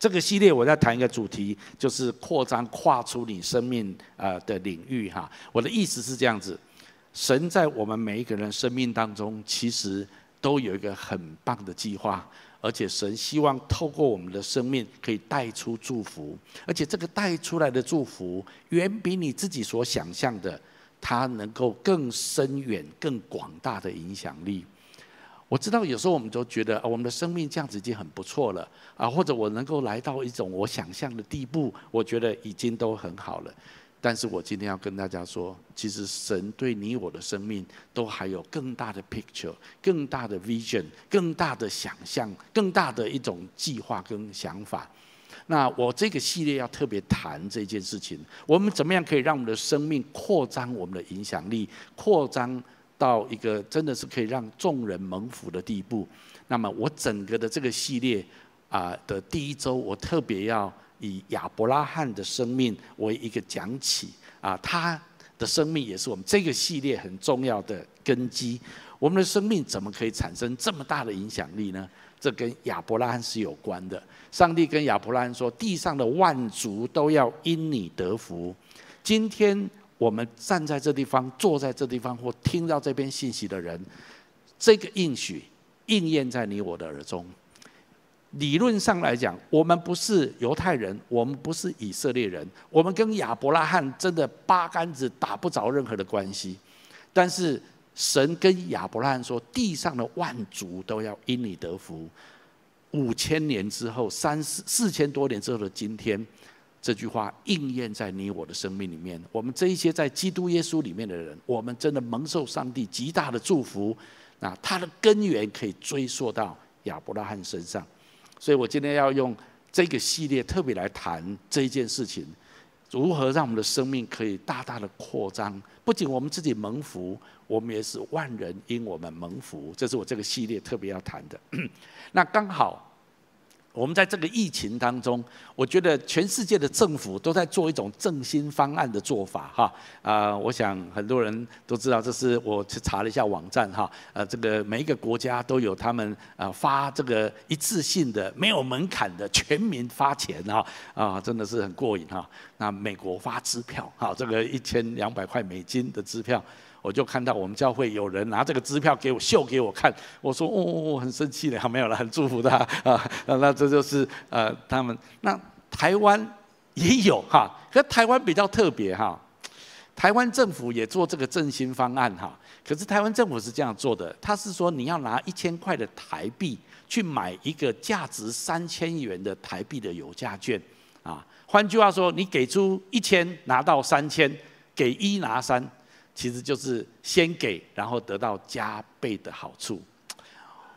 这个系列我在谈一个主题，就是扩张跨出你生命呃的领域哈。我的意思是这样子，神在我们每一个人生命当中，其实都有一个很棒的计划，而且神希望透过我们的生命可以带出祝福，而且这个带出来的祝福，远比你自己所想象的，它能够更深远、更广大的影响力。我知道有时候我们都觉得啊，我们的生命这样子已经很不错了啊，或者我能够来到一种我想象的地步，我觉得已经都很好了。但是我今天要跟大家说，其实神对你我的生命都还有更大的 picture、更大的 vision、更大的想象、更大的一种计划跟想法。那我这个系列要特别谈这件事情，我们怎么样可以让我们的生命扩张我们的影响力，扩张。到一个真的是可以让众人蒙福的地步。那么我整个的这个系列啊的第一周，我特别要以亚伯拉罕的生命为一个讲起啊，他的生命也是我们这个系列很重要的根基。我们的生命怎么可以产生这么大的影响力呢？这跟亚伯拉罕是有关的。上帝跟亚伯拉罕说：“地上的万族都要因你得福。”今天。我们站在这地方，坐在这地方，或听到这边信息的人，这个应许应验在你我的耳中。理论上来讲，我们不是犹太人，我们不是以色列人，我们跟亚伯拉罕真的八竿子打不着任何的关系。但是神跟亚伯拉罕说，地上的万族都要因你得福。五千年之后，三四四千多年之后的今天。这句话应验在你我的生命里面。我们这一些在基督耶稣里面的人，我们真的蒙受上帝极大的祝福。那它的根源可以追溯到亚伯拉罕身上。所以我今天要用这个系列特别来谈这一件事情：如何让我们的生命可以大大的扩张。不仅我们自己蒙福，我们也是万人因我们蒙福。这是我这个系列特别要谈的。那刚好。我们在这个疫情当中，我觉得全世界的政府都在做一种振兴方案的做法，哈啊，我想很多人都知道，这是我去查了一下网站，哈，呃，这个每一个国家都有他们啊发这个一次性的没有门槛的全民发钱，哈啊，真的是很过瘾，哈。那美国发支票，哈，这个一千两百块美金的支票。我就看到我们教会有人拿这个支票给我秀给我看，我说哦哦哦，很生气的，没有了，很祝福他 啊。那这就是呃他们。那台湾也有哈，可台湾比较特别哈。台湾政府也做这个振兴方案哈，可是台湾政府是这样做的，他是说你要拿一千块的台币去买一个价值三千元的台币的有价券啊。换句话说，你给出一千拿到三千，给一拿三。其实就是先给，然后得到加倍的好处。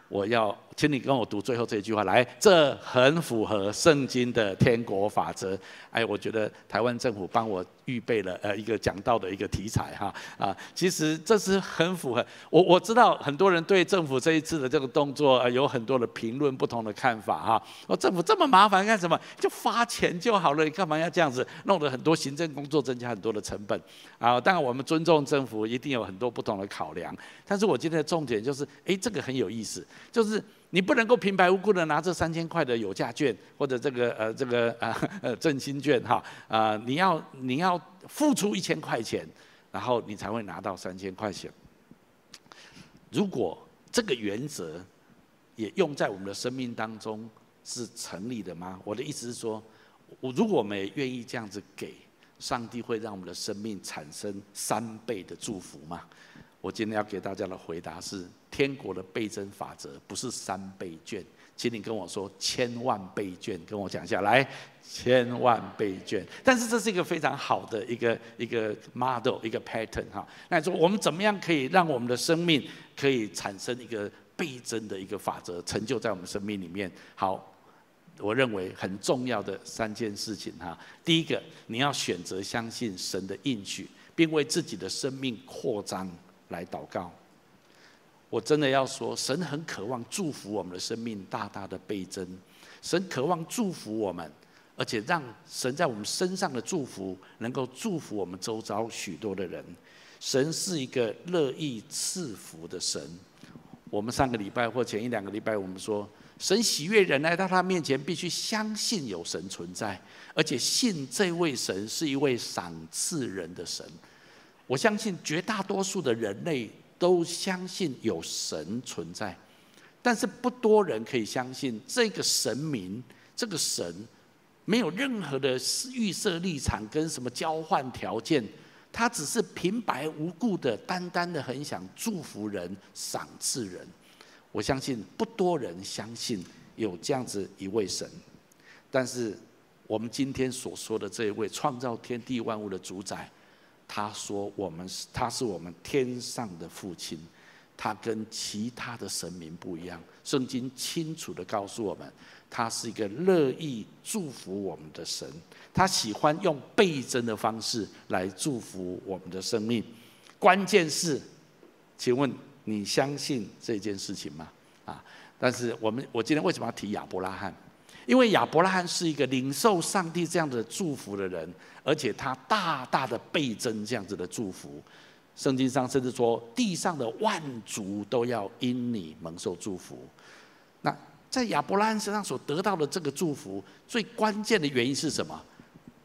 我要请你跟我读最后这一句话来，这很符合圣经的天国法则。哎，我觉得台湾政府帮我预备了呃一个讲道的一个题材哈啊，其实这是很符合我我知道很多人对政府这一次的这个动作呃有很多的评论不同的看法哈。我政府这么麻烦干什么？就发钱就好了，你干嘛要这样子弄得很多行政工作增加很多的成本啊？当然我们尊重政府，一定有很多不同的考量。但是我今天的重点就是，哎，这个很有意思，就是。你不能够平白无故的拿这三千块的有价券，或者这个呃这个呃呃振兴券哈啊、你要你要付出一千块钱，然后你才会拿到三千块钱。如果这个原则也用在我们的生命当中是成立的吗？我的意思是说，我如果我们愿意这样子给，上帝会让我们的生命产生三倍的祝福吗？我今天要给大家的回答是：天国的倍增法则不是三倍券，请你跟我说千万倍券，跟我讲一下来，千万倍券。但是这是一个非常好的一个一个 model，一个 pattern 哈。那说我们怎么样可以让我们的生命可以产生一个倍增的一个法则，成就在我们生命里面？好，我认为很重要的三件事情哈。第一个，你要选择相信神的应许，并为自己的生命扩张。来祷告，我真的要说，神很渴望祝福我们的生命大大的倍增，神渴望祝福我们，而且让神在我们身上的祝福能够祝福我们周遭许多的人。神是一个乐意赐福的神。我们上个礼拜或前一两个礼拜，我们说神喜悦人来到他面前，必须相信有神存在，而且信这位神是一位赏赐人的神。我相信绝大多数的人类都相信有神存在，但是不多人可以相信这个神明，这个神没有任何的预设立场跟什么交换条件，他只是平白无故的、单单的很想祝福人、赏赐人。我相信不多人相信有这样子一位神，但是我们今天所说的这一位创造天地万物的主宰，他说我们是他是我们天上的父亲，他跟其他的神明不一样。圣经清楚地告诉我们，他是一个乐意祝福我们的神，他喜欢用倍增的方式来祝福我们的生命。关键是，请问，你相信这件事情吗？啊！但是我们，我今天为什么要提亚伯拉罕？因为亚伯拉罕是一个领受上帝这样的祝福的人，而且他大大的倍增这样子的祝福。圣经上甚至说，地上的万族都要因你蒙受祝福。那在亚伯拉罕身上所得到的这个祝福，最关键的原因是什么？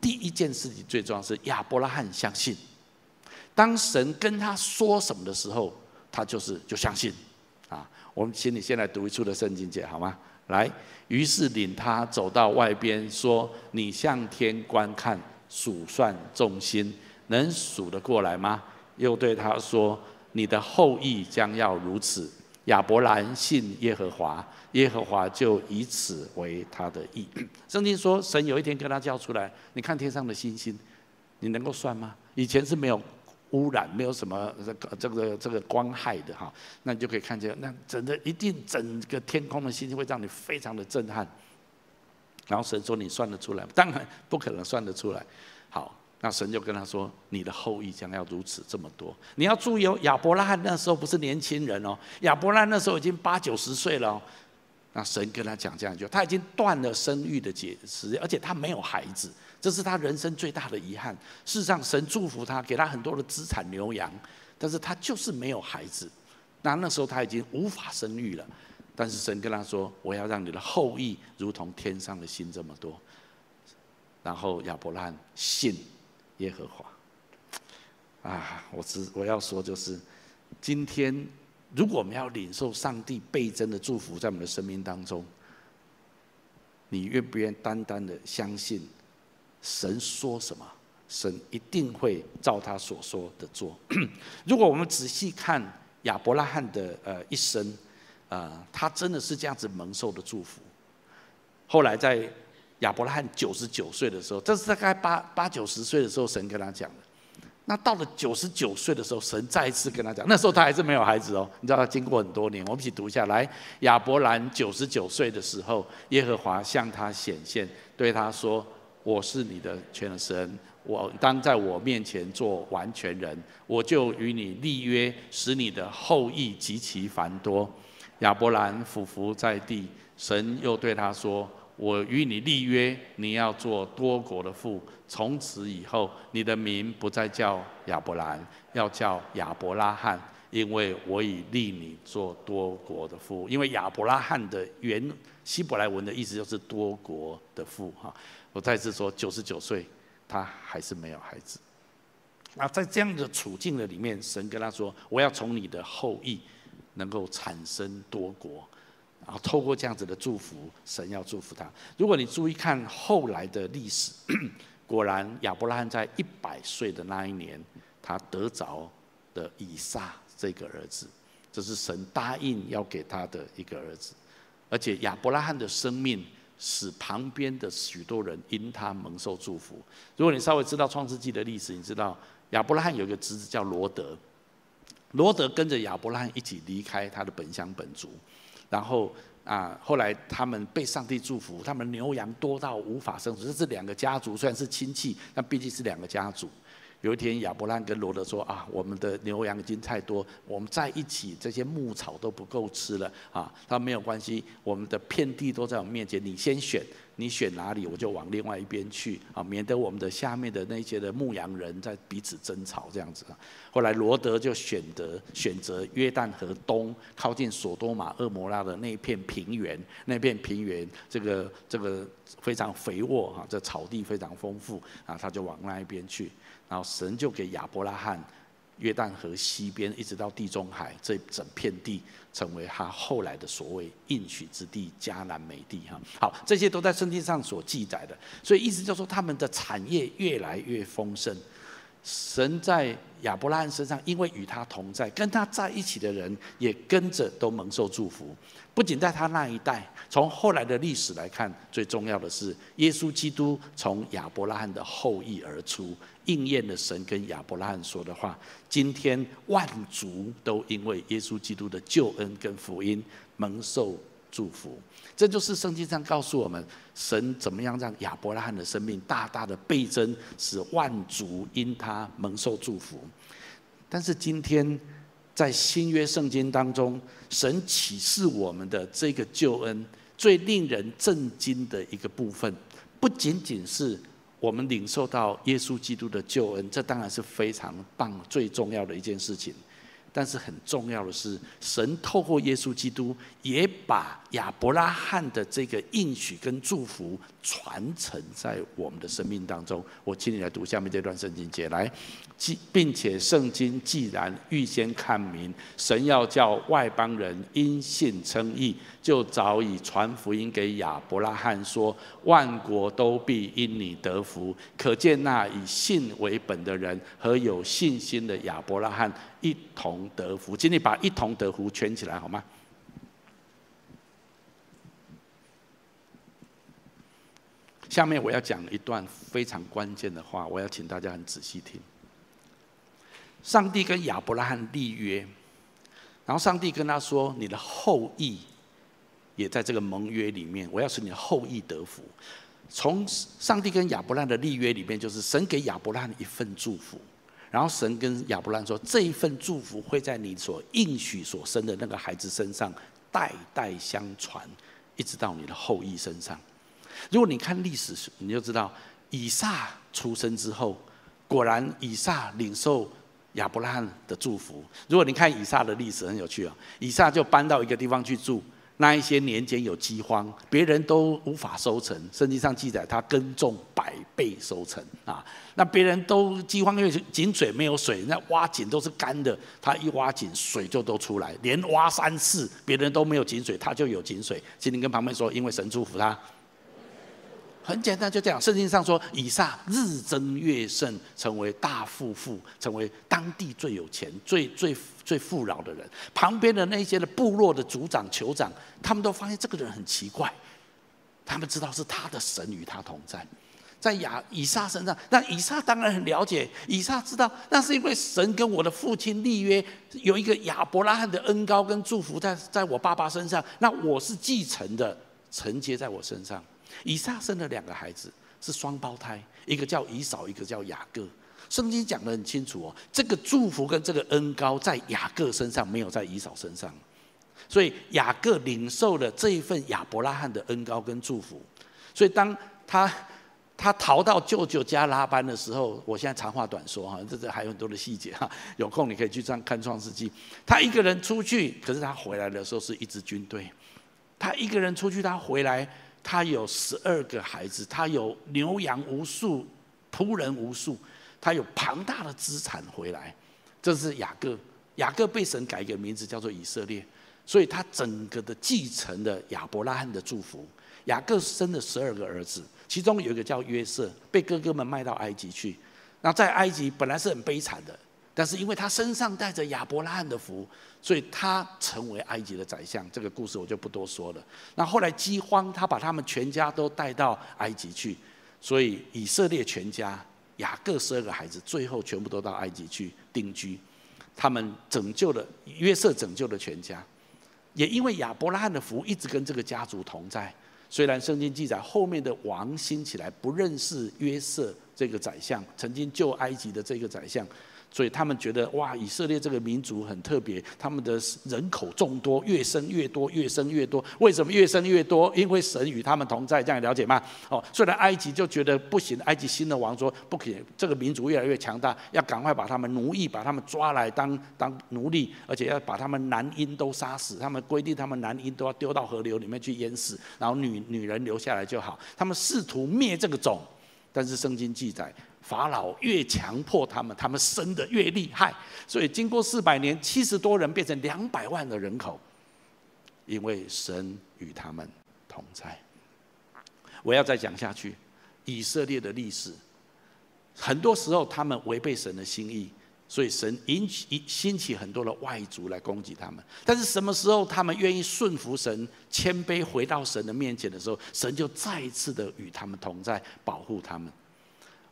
第一件事情最重要是亚伯拉罕相信，当神跟他说什么的时候。他就是就相信，啊，我们请你先来读一处的圣经节好吗？来，于是领他走到外边，说：“你向天观看，数算众星，能数得过来吗？”又对他说：“你的后裔将要如此。”亚伯兰信耶和华，耶和华就以此为他的义。圣经说，神有一天跟他叫出来，你看天上的星星，你能够算吗？以前是没有。污染没有什么这个这个这个光害的哈，那你就可以看见，那整个一定整个天空的星星会让你非常的震撼。然后神说：“你算得出来？当然不可能算得出来。”好，那神就跟他说：“你的后裔将要如此这么多。”你要注意哦，亚伯拉罕那时候不是年轻人哦，亚伯拉罕那时候已经八九十岁了哦。那神跟他讲这样一句，他已经断了生育的结时，而且他没有孩子。这是他人生最大的遗憾。事实上，神祝福他，给他很多的资产牛羊，但是他就是没有孩子。那那时候他已经无法生育了。但是神跟他说：“我要让你的后裔如同天上的星这么多。”然后亚伯拉罕信耶和华。啊，我只我要说就是，今天如果我们要领受上帝倍增的祝福在我们的生命当中，你愿不愿单单的相信？神说什么，神一定会照他所说的做。如果我们仔细看亚伯拉罕的呃一生，啊、呃，他真的是这样子蒙受的祝福。后来在亚伯拉罕九十九岁的时候，这是大概八八九十岁的时候，神跟他讲的。那到了九十九岁的时候，神再一次跟他讲，那时候他还是没有孩子哦。你知道他经过很多年，我们一起读一下来。亚伯兰九十九岁的时候，耶和华向他显现，对他说。我是你的全能神，我当在我面前做完全人，我就与你立约，使你的后裔极其繁多。亚伯兰俯伏在地，神又对他说：“我与你立约，你要做多国的父。从此以后，你的名不再叫亚伯兰，要叫亚伯拉罕，因为我已立你做多国的父。因为亚伯拉罕的原希伯来文的意思就是多国的父，哈。”我再次说，九十九岁，他还是没有孩子。那在这样的处境的里面，神跟他说：“我要从你的后裔能够产生多国。”然后透过这样子的祝福，神要祝福他。如果你注意看后来的历史，果然亚伯拉罕在一百岁的那一年，他得着的以撒这个儿子，这是神答应要给他的一个儿子，而且亚伯拉罕的生命。使旁边的许多人因他蒙受祝福。如果你稍微知道创世纪的历史，你知道亚伯拉罕有一个侄子叫罗德，罗德跟着亚伯拉罕一起离开他的本乡本族，然后啊，后来他们被上帝祝福，他们牛羊多到无法生存。这是两个家族，虽然是亲戚，但毕竟是两个家族。有一天，亚伯兰跟罗德说：“啊，我们的牛羊已经太多，我们在一起，这些牧草都不够吃了啊。”他说：“没有关系，我们的遍地都在我们面前，你先选你选哪里，我就往另外一边去啊，免得我们的下面的那些的牧羊人在彼此争吵这样子。后来罗德就选择选择约旦河东靠近索多玛、厄摩拉的那一片平原，那片平原这个这个非常肥沃哈，这草地非常丰富啊，他就往那一边去，然后神就给亚伯拉罕。约旦河西边一直到地中海这整片地，成为他后来的所谓应许之地迦南美地哈。好，这些都在圣经上所记载的，所以意思就是说他们的产业越来越丰盛。神在亚伯拉罕身上，因为与他同在，跟他在一起的人也跟着都蒙受祝福。不仅在他那一代，从后来的历史来看，最重要的是耶稣基督从亚伯拉罕的后裔而出，应验了神跟亚伯拉罕说的话。今天万族都因为耶稣基督的救恩跟福音蒙受祝福。这就是圣经上告诉我们，神怎么样让亚伯拉罕的生命大大的倍增，使万族因他蒙受祝福。但是今天在新约圣经当中，神启示我们的这个救恩，最令人震惊的一个部分，不仅仅是我们领受到耶稣基督的救恩，这当然是非常棒、最重要的一件事情。但是很重要的是，神透过耶稣基督，也把亚伯拉罕的这个应许跟祝福传承在我们的生命当中。我请你来读下面这段圣经节来，既并且圣经既然预先看明，神要叫外邦人因信称义，就早已传福音给亚伯拉罕说，万国都必因你得福。可见那以信为本的人和有信心的亚伯拉罕一同得福。请你把一同得福圈起来好吗？下面我要讲一段非常关键的话，我要请大家很仔细听。上帝跟亚伯拉罕立约，然后上帝跟他说：“你的后裔也在这个盟约里面，我要使你的后裔得福。”从上帝跟亚伯拉罕的立约里面，就是神给亚伯拉罕一份祝福，然后神跟亚伯拉罕说：“这一份祝福会在你所应许所生的那个孩子身上代代相传，一直到你的后裔身上。”如果你看历史，你就知道以撒出生之后，果然以撒领受亚伯拉罕的祝福。如果你看以撒的历史很有趣哦，以撒就搬到一个地方去住。那一些年间有饥荒，别人都无法收成。圣经上记载他耕种百倍收成啊。那别人都饥荒，因为井水没有水，那挖井都是干的。他一挖井，水就都出来。连挖三次，别人都没有井水，他就有井水。请你跟旁边说，因为神祝福他。很简单，就这样。圣经上说，以撒日增月盛，成为大富户，成为当地最有钱、最最最富饶的人。旁边的那些的部落的族长、酋长，他们都发现这个人很奇怪。他们知道是他的神与他同在，在亚以撒身上。那以撒当然很了解，以撒知道那是因为神跟我的父亲立约，有一个亚伯拉罕的恩膏跟祝福在在我爸爸身上，那我是继承的，承接在我身上。以撒生了两个孩子，是双胞胎，一个叫以扫，一个叫雅各。圣经讲得很清楚哦，这个祝福跟这个恩高在雅各身上，没有在以扫身上。所以雅各领受了这一份亚伯拉罕的恩高跟祝福。所以当他他逃到舅舅家拉班的时候，我现在长话短说哈，这这还有很多的细节哈，有空你可以去这样看创世记。他一个人出去，可是他回来的时候是一支军队。他一个人出去，他回来。他有十二个孩子，他有牛羊无数，仆人无数，他有庞大的资产回来。这是雅各，雅各被神改一个名字叫做以色列，所以他整个的继承了亚伯拉罕的祝福。雅各生了十二个儿子，其中有一个叫约瑟，被哥哥们卖到埃及去。那在埃及本来是很悲惨的。但是因为他身上带着亚伯拉罕的福，所以他成为埃及的宰相。这个故事我就不多说了。那后来饥荒，他把他们全家都带到埃及去，所以以色列全家雅各十二个孩子，最后全部都到埃及去定居。他们拯救了约瑟，拯救了全家。也因为亚伯拉罕的福一直跟这个家族同在。虽然圣经记载后面的王兴起来不认识约瑟这个宰相，曾经救埃及的这个宰相。所以他们觉得哇，以色列这个民族很特别，他们的人口众多，越生越多，越生越多。为什么越生越多？因为神与他们同在，这样了解吗？哦，虽然埃及就觉得不行，埃及新的王说不可以，这个民族越来越强大，要赶快把他们奴役，把他们抓来当当奴隶，而且要把他们男婴都杀死。他们规定他们男婴都要丢到河流里面去淹死，然后女女人留下来就好。他们试图灭这个种，但是圣经记载。法老越强迫他们，他们生得越厉害。所以经过四百年，七十多人变成两百万的人口，因为神与他们同在。我要再讲下去，以色列的历史，很多时候他们违背神的心意，所以神引起兴起很多的外族来攻击他们。但是什么时候他们愿意顺服神、谦卑回到神的面前的时候，神就再一次的与他们同在，保护他们。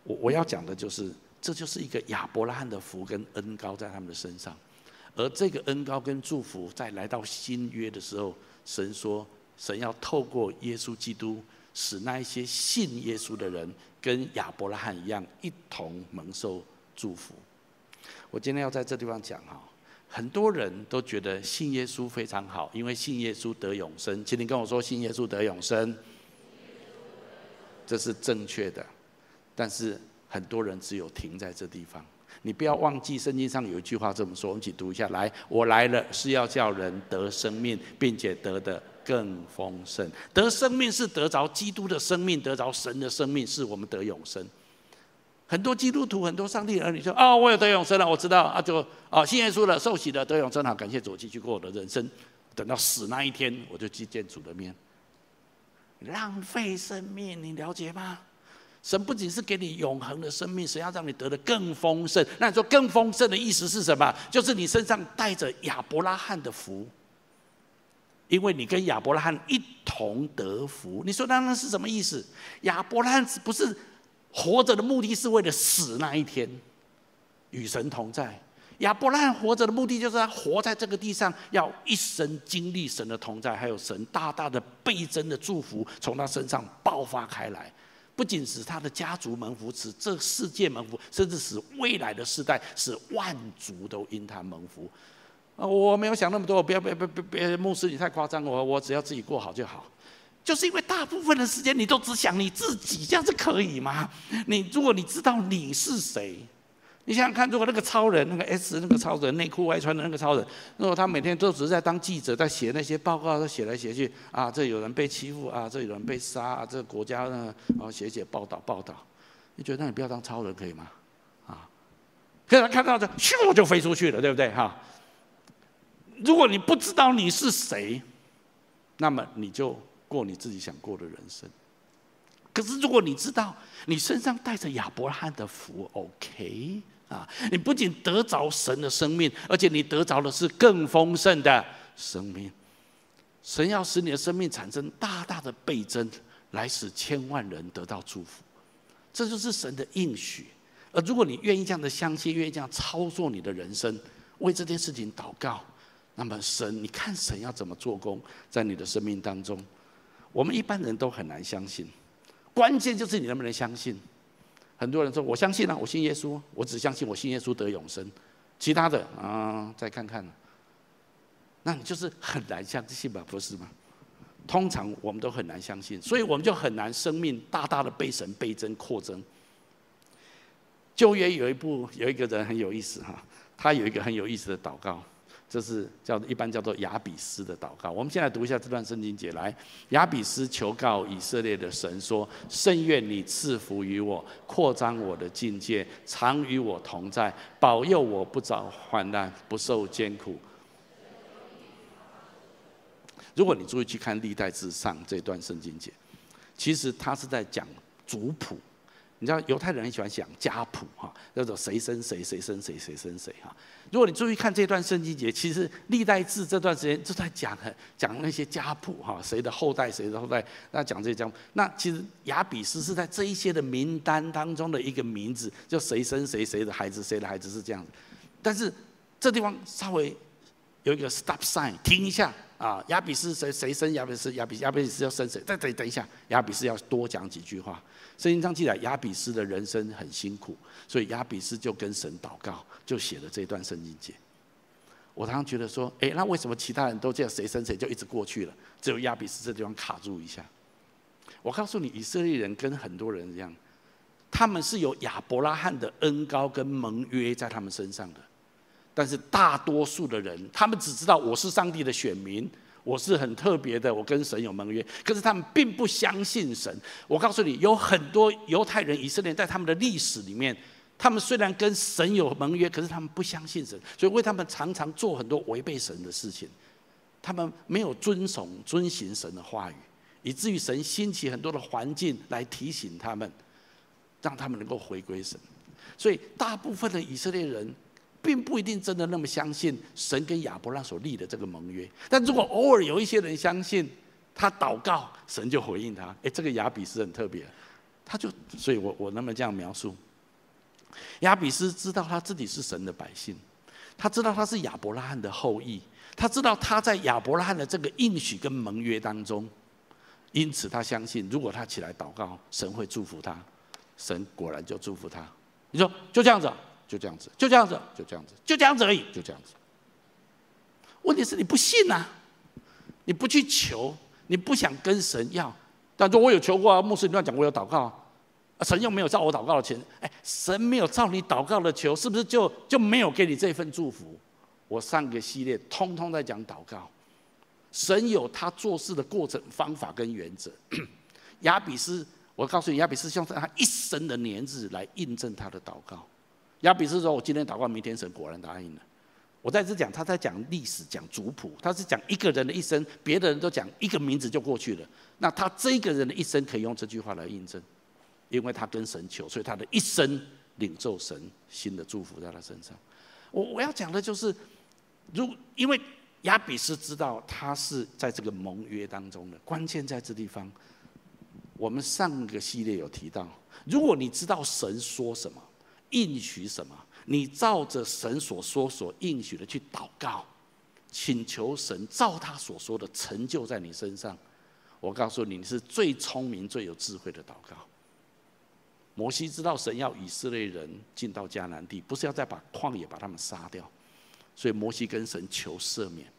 我我要讲的就是，这就是一个亚伯拉罕的福跟恩膏在他们的身上，而这个恩膏跟祝福在来到新约的时候，神说，神要透过耶稣基督，使那一些信耶稣的人跟亚伯拉罕一样，一同蒙受祝福。我今天要在这地方讲哈，很多人都觉得信耶稣非常好，因为信耶稣得永生。请你跟我说，信耶稣得永生，这是正确的。但是很多人只有停在这地方，你不要忘记圣经上有一句话这么说，我们一起读一下。来，我来了是要叫人得生命，并且得的更丰盛。得生命是得着基督的生命，得着神的生命，是我们得永生。很多基督徒，很多上帝儿女说：“哦，我有得永生了，我知道啊，就啊信耶稣了，受洗了，得永生了，感谢主，继续过我的人生。等到死那一天，我就去见主的面。浪费生命，你了解吗？”神不仅是给你永恒的生命，神要让你得的更丰盛。那你说更丰盛的意思是什么？就是你身上带着亚伯拉罕的福，因为你跟亚伯拉罕一同得福。你说那那是什么意思？亚伯拉罕不是活着的目的是为了死那一天与神同在。亚伯拉罕活着的目的就是他活在这个地上，要一生经历神的同在，还有神大大的倍增的祝福从他身上爆发开来。不仅使他的家族蒙福，使这世界蒙福，甚至使未来的世代，使万族都因他蒙福。啊，我没有想那么多，不要，不要，不要，不要，牧师你太夸张，我我只要自己过好就好。就是因为大部分的时间你都只想你自己，这样子可以吗？你如果你知道你是谁。你想想看，如果那个超人，那个 S 那个超人，内裤外穿的那个超人，如果他每天都只是在当记者，在写那些报告，他写来写去，啊，这有人被欺负啊，这有人被杀啊，这个国家呢，啊，写写报道报道，你觉得那你不要当超人可以吗？啊，可以他看到这，咻就飞出去了，对不对？哈，如果你不知道你是谁，那么你就过你自己想过的人生。可是如果你知道你身上带着亚伯拉罕的福，OK。啊！你不仅得着神的生命，而且你得着的是更丰盛的生命。神要使你的生命产生大大的倍增，来使千万人得到祝福。这就是神的应许。而如果你愿意这样的相信，愿意这样操作你的人生，为这件事情祷告，那么神，你看神要怎么做工在你的生命当中？我们一般人都很难相信，关键就是你能不能相信。很多人说：“我相信啊，我信耶稣，我只相信我信耶稣得永生，其他的啊，再看看。”那你就是很难相信吧？不是吗？通常我们都很难相信，所以我们就很难生命大大的被神倍增扩增。旧约有一部有一个人很有意思哈，他有一个很有意思的祷告。这是叫一般叫做亚比斯的祷告。我们先来读一下这段圣经节。来，亚比斯求告以色列的神说：“甚愿你赐福于我，扩张我的境界，常与我同在，保佑我不遭患难，不受艰苦。”如果你注意去看历代志上这段圣经节，其实他是在讲族谱。你知道犹太人很喜欢讲家谱哈，叫做谁生谁，谁生谁，谁生谁哈。如果你注意看这段圣经节，其实历代志这段时间就在讲讲那些家谱哈，谁的后代谁的后代，那讲这些家谱。那其实亚比斯是在这一些的名单当中的一个名字，就谁生谁，谁的孩子谁的孩子是这样子。但是这地方稍微有一个 stop sign，停一下啊！亚比斯谁谁生亚比斯？亚比亚比斯要生谁？再等等一下，亚比斯要多讲几句话。圣经上记载亚比斯的人生很辛苦，所以亚比斯就跟神祷告，就写了这段圣经节。我常常觉得说，诶，那为什么其他人都这样谁生谁就一直过去了，只有亚比斯这地方卡住一下？我告诉你，以色列人跟很多人一样，他们是有亚伯拉罕的恩膏跟盟约在他们身上的。但是大多数的人，他们只知道我是上帝的选民，我是很特别的，我跟神有盟约。可是他们并不相信神。我告诉你，有很多犹太人、以色列在他们的历史里面，他们虽然跟神有盟约，可是他们不相信神，所以为他们常常做很多违背神的事情。他们没有遵守、遵行神的话语，以至于神兴起很多的环境来提醒他们，让他们能够回归神。所以大部分的以色列人。并不一定真的那么相信神跟亚伯拉所立的这个盟约，但如果偶尔有一些人相信，他祷告，神就回应他。哎，这个亚比斯很特别，他就，所以我我那么这样描述，亚比斯知道他自己是神的百姓，他知道他是亚伯拉罕的后裔，他知道他在亚伯拉罕的这个应许跟盟约当中，因此他相信，如果他起来祷告，神会祝福他，神果然就祝福他。你说就这样子。就这样子，就这样子，就这样子，就这样子而已，就这样子。问题是你不信呐，你不去求，你不想跟神要。但说我有求过啊，牧师你乱讲，我有祷告啊，神又没有照我祷告的钱。哎，神没有照你祷告的求，是不是就就没有给你这份祝福？我上个系列通通在讲祷告，神有他做事的过程、方法跟原则。亚比斯，我告诉你，亚比斯用他一生的年日来印证他的祷告。亚比斯说：“我今天祷告，明天神果然答应了。”我在这讲，他在讲历史，讲族谱，他是讲一个人的一生，别的人都讲一个名字就过去了。那他这个人的一生可以用这句话来印证，因为他跟神求，所以他的一生领受神新的祝福在他身上。我我要讲的就是，如因为亚比斯知道他是在这个盟约当中的，关键在这地方。我们上个系列有提到，如果你知道神说什么。应许什么？你照着神所说所应许的去祷告，请求神照他所说的成就在你身上。我告诉你，你是最聪明、最有智慧的祷告。摩西知道神要以色列人进到迦南地，不是要再把旷野把他们杀掉，所以摩西跟神求赦免，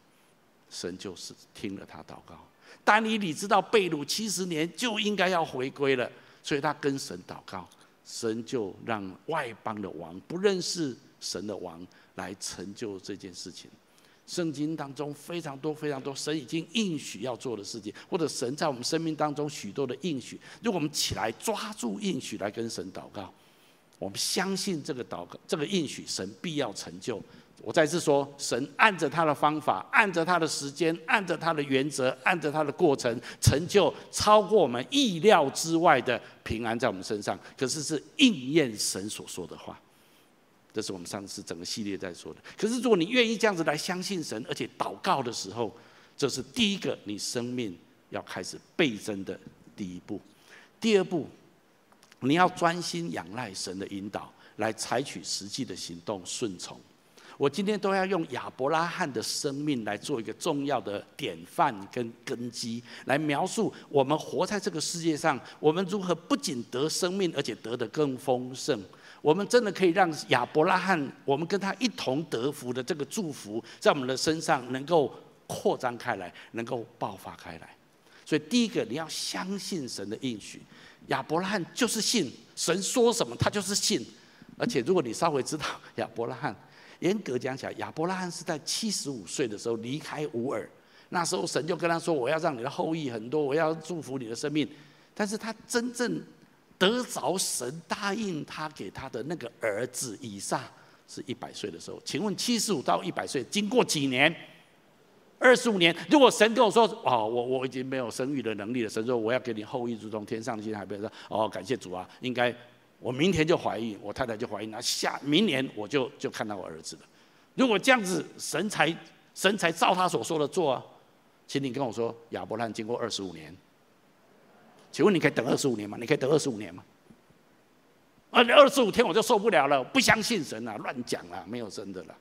神就是听了他祷告。但尼你知道被掳七十年就应该要回归了，所以他跟神祷告。神就让外邦的王不认识神的王来成就这件事情。圣经当中非常多非常多神已经应许要做的事情，或者神在我们生命当中许多的应许，如果我们起来抓住应许来跟神祷告，我们相信这个祷告这个应许神必要成就。我再次说，神按着他的方法，按着他的时间，按着他的原则，按着他的过程，成就超过我们意料之外的平安在我们身上。可是是应验神所说的话，这是我们上次整个系列在说的。可是如果你愿意这样子来相信神，而且祷告的时候，这是第一个你生命要开始倍增的第一步。第二步，你要专心仰赖神的引导，来采取实际的行动，顺从。我今天都要用亚伯拉罕的生命来做一个重要的典范跟根基，来描述我们活在这个世界上，我们如何不仅得生命，而且得的更丰盛。我们真的可以让亚伯拉罕，我们跟他一同得福的这个祝福，在我们的身上能够扩张开来，能够爆发开来。所以，第一个你要相信神的应许。亚伯拉罕就是信神说什么，他就是信。而且，如果你稍微知道亚伯拉罕。严格讲起来，亚伯拉罕是在七十五岁的时候离开乌尔，那时候神就跟他说：“我要让你的后裔很多，我要祝福你的生命。”但是他真正得着神答应他给他的那个儿子以撒，是一百岁的时候。请问七十五到一百岁，经过几年？二十五年。如果神跟我说：“哦，我我已经没有生育的能力了。”神说：“我要给你后裔如同天上的星，海不要说哦，感谢主啊，应该。”我明天就怀孕，我太太就怀孕了。下明年我就就看到我儿子了。如果这样子，神才神才照他所说的做啊。请你跟我说，亚伯兰经过二十五年，请问你可以等二十五年吗？你可以等二十五年吗？啊，二十五天我就受不了了，不相信神了，乱讲了，没有真的了。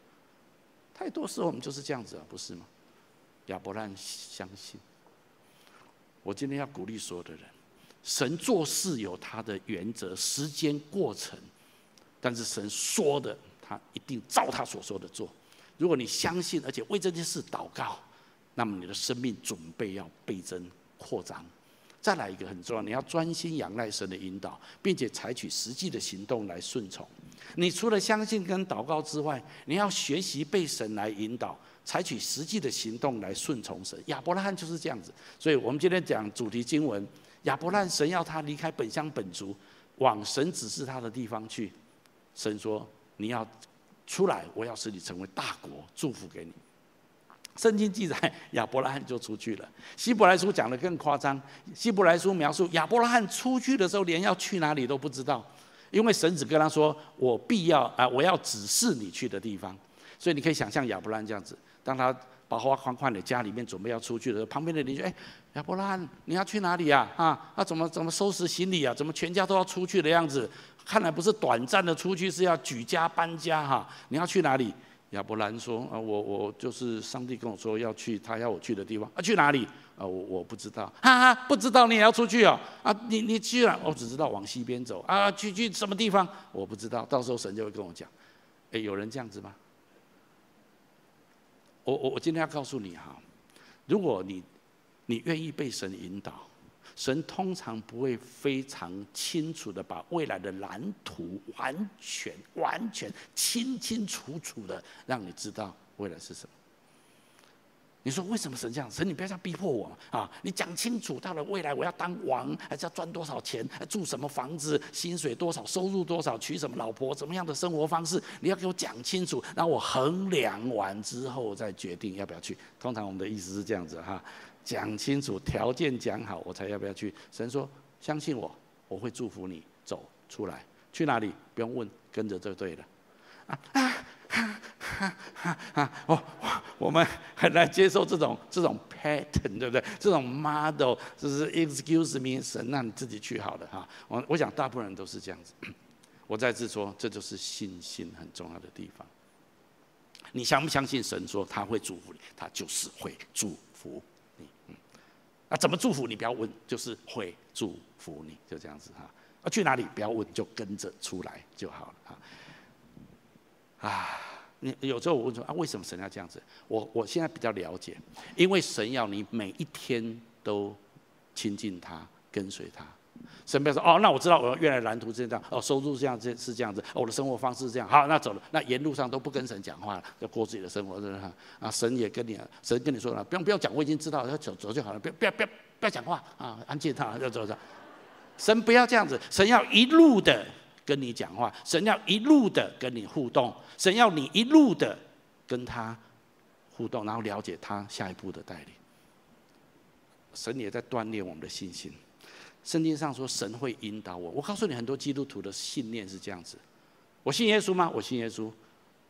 太多时候我们就是这样子啊，不是吗？亚伯兰相信。我今天要鼓励所有的人，神做事有他的原则、时间、过程，但是神说的，他一定照他所说的做。如果你相信，而且为这件事祷告，那么你的生命准备要倍增扩张。再来一个很重要，你要专心仰赖神的引导，并且采取实际的行动来顺从。你除了相信跟祷告之外，你要学习被神来引导，采取实际的行动来顺从神。亚伯拉罕就是这样子，所以我们今天讲主题经文：亚伯拉罕，神要他离开本乡本族，往神指示他的地方去。神说：“你要出来，我要使你成为大国，祝福给你。”圣经记载，亚伯拉罕就出去了。希伯来书讲得更夸张，希伯来书描述亚伯拉罕出去的时候，连要去哪里都不知道。因为神只跟他说：“我必要啊，我要指示你去的地方。”所以你可以想象亚伯拉罕这样子，当他包袱款款的家里面准备要出去的，旁边的邻居：“哎，亚伯拉，你要去哪里呀？啊，那怎么怎么收拾行李啊？怎么全家都要出去的样子？看来不是短暂的出去，是要举家搬家哈？你要去哪里？”亚伯兰说：“啊，我我就是上帝跟我说要去他要我去的地方啊，去哪里？啊，我我不知道，哈哈，不知道你也要出去哦？啊，你你去了，我只知道往西边走啊，去去什么地方？我不知道，到时候神就会跟我讲。哎，有人这样子吗？我我我今天要告诉你哈，如果你你愿意被神引导。”神通常不会非常清楚的把未来的蓝图完全、完全、清清楚楚的让你知道未来是什么。你说为什么神这样？神，你不要这样逼迫我啊！你讲清楚，到了未来我要当王，还是要赚多少钱，住什么房子，薪水多少，收入多少，娶什么老婆，怎么样的生活方式，你要给我讲清楚，让我衡量完之后再决定要不要去。通常我们的意思是这样子哈。讲清楚，条件讲好，我才要不要去。神说：“相信我，我会祝福你走出来。去哪里？不用问，跟着就对了。”啊啊啊 啊啊！哦，我们很难接受这种这种 pattern，对不对？这种 model 就是 excuse me，神让你自己去好了哈。我我想大部分人都是这样子。我再次说，这就是信心很重要的地方。你相不相信神说他会祝福你？他就是会祝福你。啊，怎么祝福你？不要问，就是会祝福你，就这样子哈。啊，去哪里？不要问，就跟着出来就好了哈。啊，你有时候我问说啊，为什么神要这样子？我我现在比较了解，因为神要你每一天都亲近他，跟随他。神不要说哦，那我知道我原来蓝图是这样，哦，收入这样子是这样子，我的生活方式是这样，好，那走了，那沿路上都不跟神讲话了，要过自己的生活，是不是？啊，神也跟你，神跟你说了，不用不要讲，我已经知道，要走走就好了，不要不要不要不要讲话啊，安静他，要走走。神不要这样子，神要一路的跟你讲话，神要一路的跟你互动，神要你一路的跟他互动，然后了解他下一步的带领。神也在锻炼我们的信心。圣经上说神会引导我。我告诉你，很多基督徒的信念是这样子：我信耶稣吗？我信耶稣。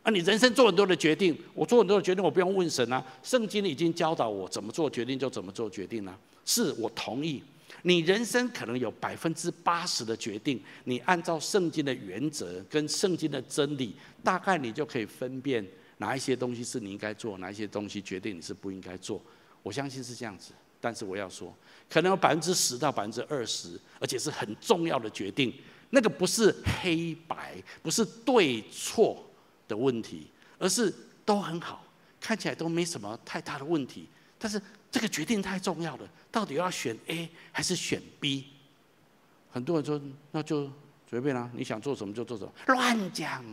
啊，你人生做很多的决定，我做很多的决定，我不用问神啊。圣经已经教导我怎么做决定就怎么做决定了。是我同意。你人生可能有百分之八十的决定，你按照圣经的原则跟圣经的真理，大概你就可以分辨哪一些东西是你应该做，哪一些东西决定你是不应该做。我相信是这样子。但是我要说，可能有百分之十到百分之二十，而且是很重要的决定。那个不是黑白，不是对错的问题，而是都很好，看起来都没什么太大的问题。但是这个决定太重要了，到底要选 A 还是选 B？很多人说，那就随便啦，你想做什么就做什么。乱讲！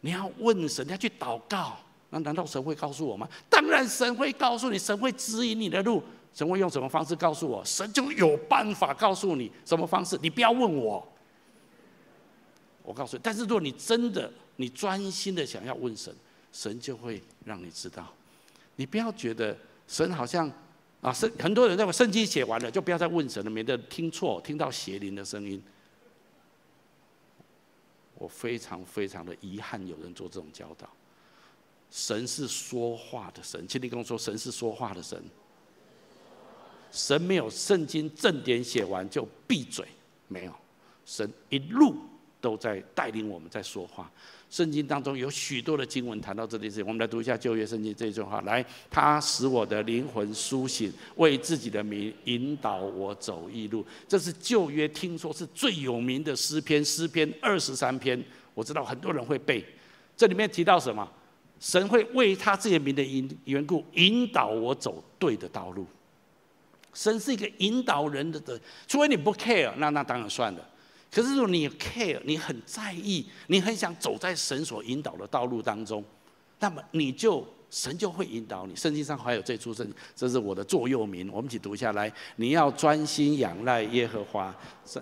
你要问神，你要去祷告。那难道神会告诉我吗？当然神会告诉你，神会指引你的路，神会用什么方式告诉我？神就有办法告诉你什么方式。你不要问我，我告诉你。但是如果你真的你专心的想要问神，神就会让你知道。你不要觉得神好像啊，圣很多人认为圣经写完了就不要再问神了，免得听错，听到邪灵的声音。我非常非常的遗憾，有人做这种教导。神是说话的神，请你跟我说，神是说话的神。神没有圣经正典写完就闭嘴，没有，神一路都在带领我们在说话。圣经当中有许多的经文谈到这件事情，我们来读一下旧约圣经这一句话。来，他使我的灵魂苏醒，为自己的名引导我走义路。这是旧约听说是最有名的诗篇，诗篇二十三篇。我知道很多人会背。这里面提到什么？神会为他自己的名的缘缘故，引导我走对的道路。神是一个引导人的的，除非你不 care，那那当然算了。可是如果你 care，你很在意，你很想走在神所引导的道路当中，那么你就神就会引导你。圣经上还有这处圣，这是我的座右铭，我们一起读下来。你要专心仰赖耶和华，在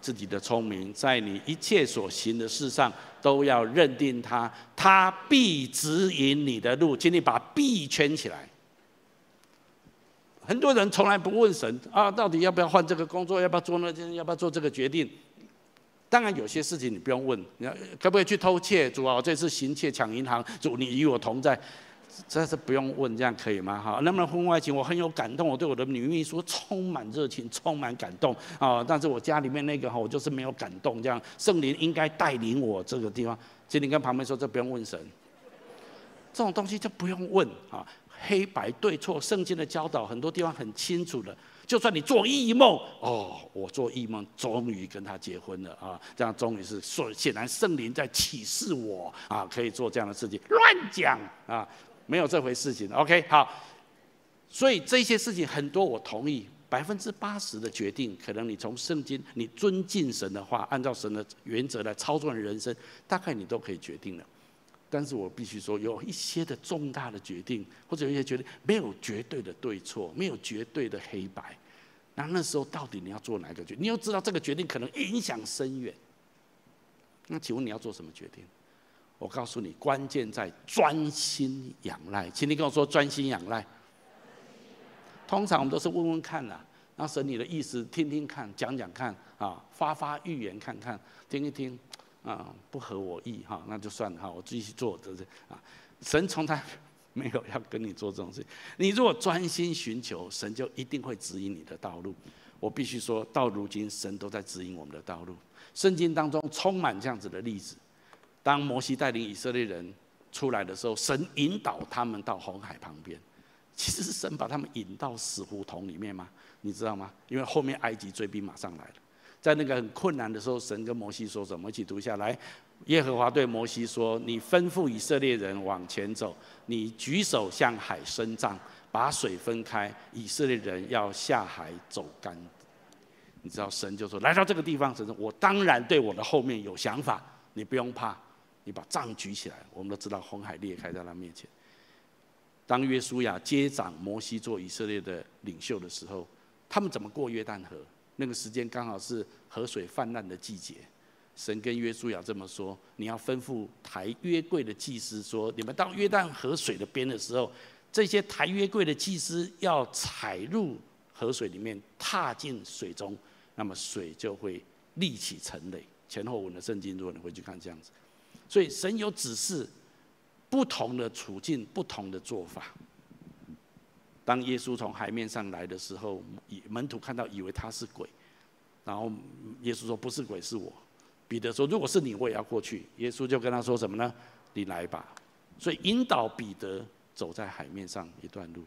自己的聪明，在你一切所行的事上都要认定他，他必指引你的路。请你把必圈起来。很多人从来不问神啊，到底要不要换这个工作，要不要做那件，要不要做这个决定？当然有些事情你不用问，你要可不可以去偷窃？主啊，这次行窃抢银行，主你与我同在，这是不用问，这样可以吗？哈，能不能婚外情？我很有感动，我对我的女秘书充满热情，充满感动啊！但是我家里面那个哈，我就是没有感动，这样圣灵应该带领我这个地方。请你跟旁边说，这不用问神，这种东西就不用问啊。黑白对错，圣经的教导很多地方很清楚的。就算你做异梦，哦，我做异梦，终于跟他结婚了啊！这样终于是说，显然圣灵在启示我啊，可以做这样的事情。乱讲啊，没有这回事情。OK，好。所以这些事情很多我同意，百分之八十的决定，可能你从圣经，你尊敬神的话，按照神的原则来操作人生，大概你都可以决定了。但是我必须说，有一些的重大的决定，或者有一些决定，没有绝对的对错，没有绝对的黑白。那那时候到底你要做哪个决定？你要知道这个决定可能影响深远。那请问你要做什么决定？我告诉你，关键在专心仰赖。请你跟我说专心仰赖。通常我们都是问问看啦，那神你的意思听听看，讲讲看啊，发发预言看看，听一听。啊，不合我意哈，那就算了哈，我继续做，这是？啊，神从来 没有要跟你做这种事。你如果专心寻求，神就一定会指引你的道路。我必须说到如今，神都在指引我们的道路。圣经当中充满这样子的例子。当摩西带领以色列人出来的时候，神引导他们到红海旁边。其实是神把他们引到死胡同里面吗？你知道吗？因为后面埃及追兵马上来了。在那个很困难的时候，神跟摩西说什么？一起读下来。耶和华对摩西说：“你吩咐以色列人往前走，你举手向海伸杖，把水分开，以色列人要下海走干。”你知道，神就说：“来到这个地方，神说，我当然对我的后面有想法，你不用怕，你把杖举起来。”我们都知道红海裂开在他面前。当约书亚接掌摩西做以色列的领袖的时候，他们怎么过约旦河？那个时间刚好是河水泛滥的季节，神跟约书亚这么说：你要吩咐抬约柜的祭司说，你们到约旦河水的边的时候，这些抬约柜的祭司要踩入河水里面，踏进水中，那么水就会立起成垒。前后文的圣经，如果你回去看这样子，所以神有指示，不同的处境，不同的做法。当耶稣从海面上来的时候，门徒看到以为他是鬼，然后耶稣说：“不是鬼，是我。”彼得说：“如果是你，我也要过去。”耶稣就跟他说什么呢？“你来吧。”所以引导彼得走在海面上一段路。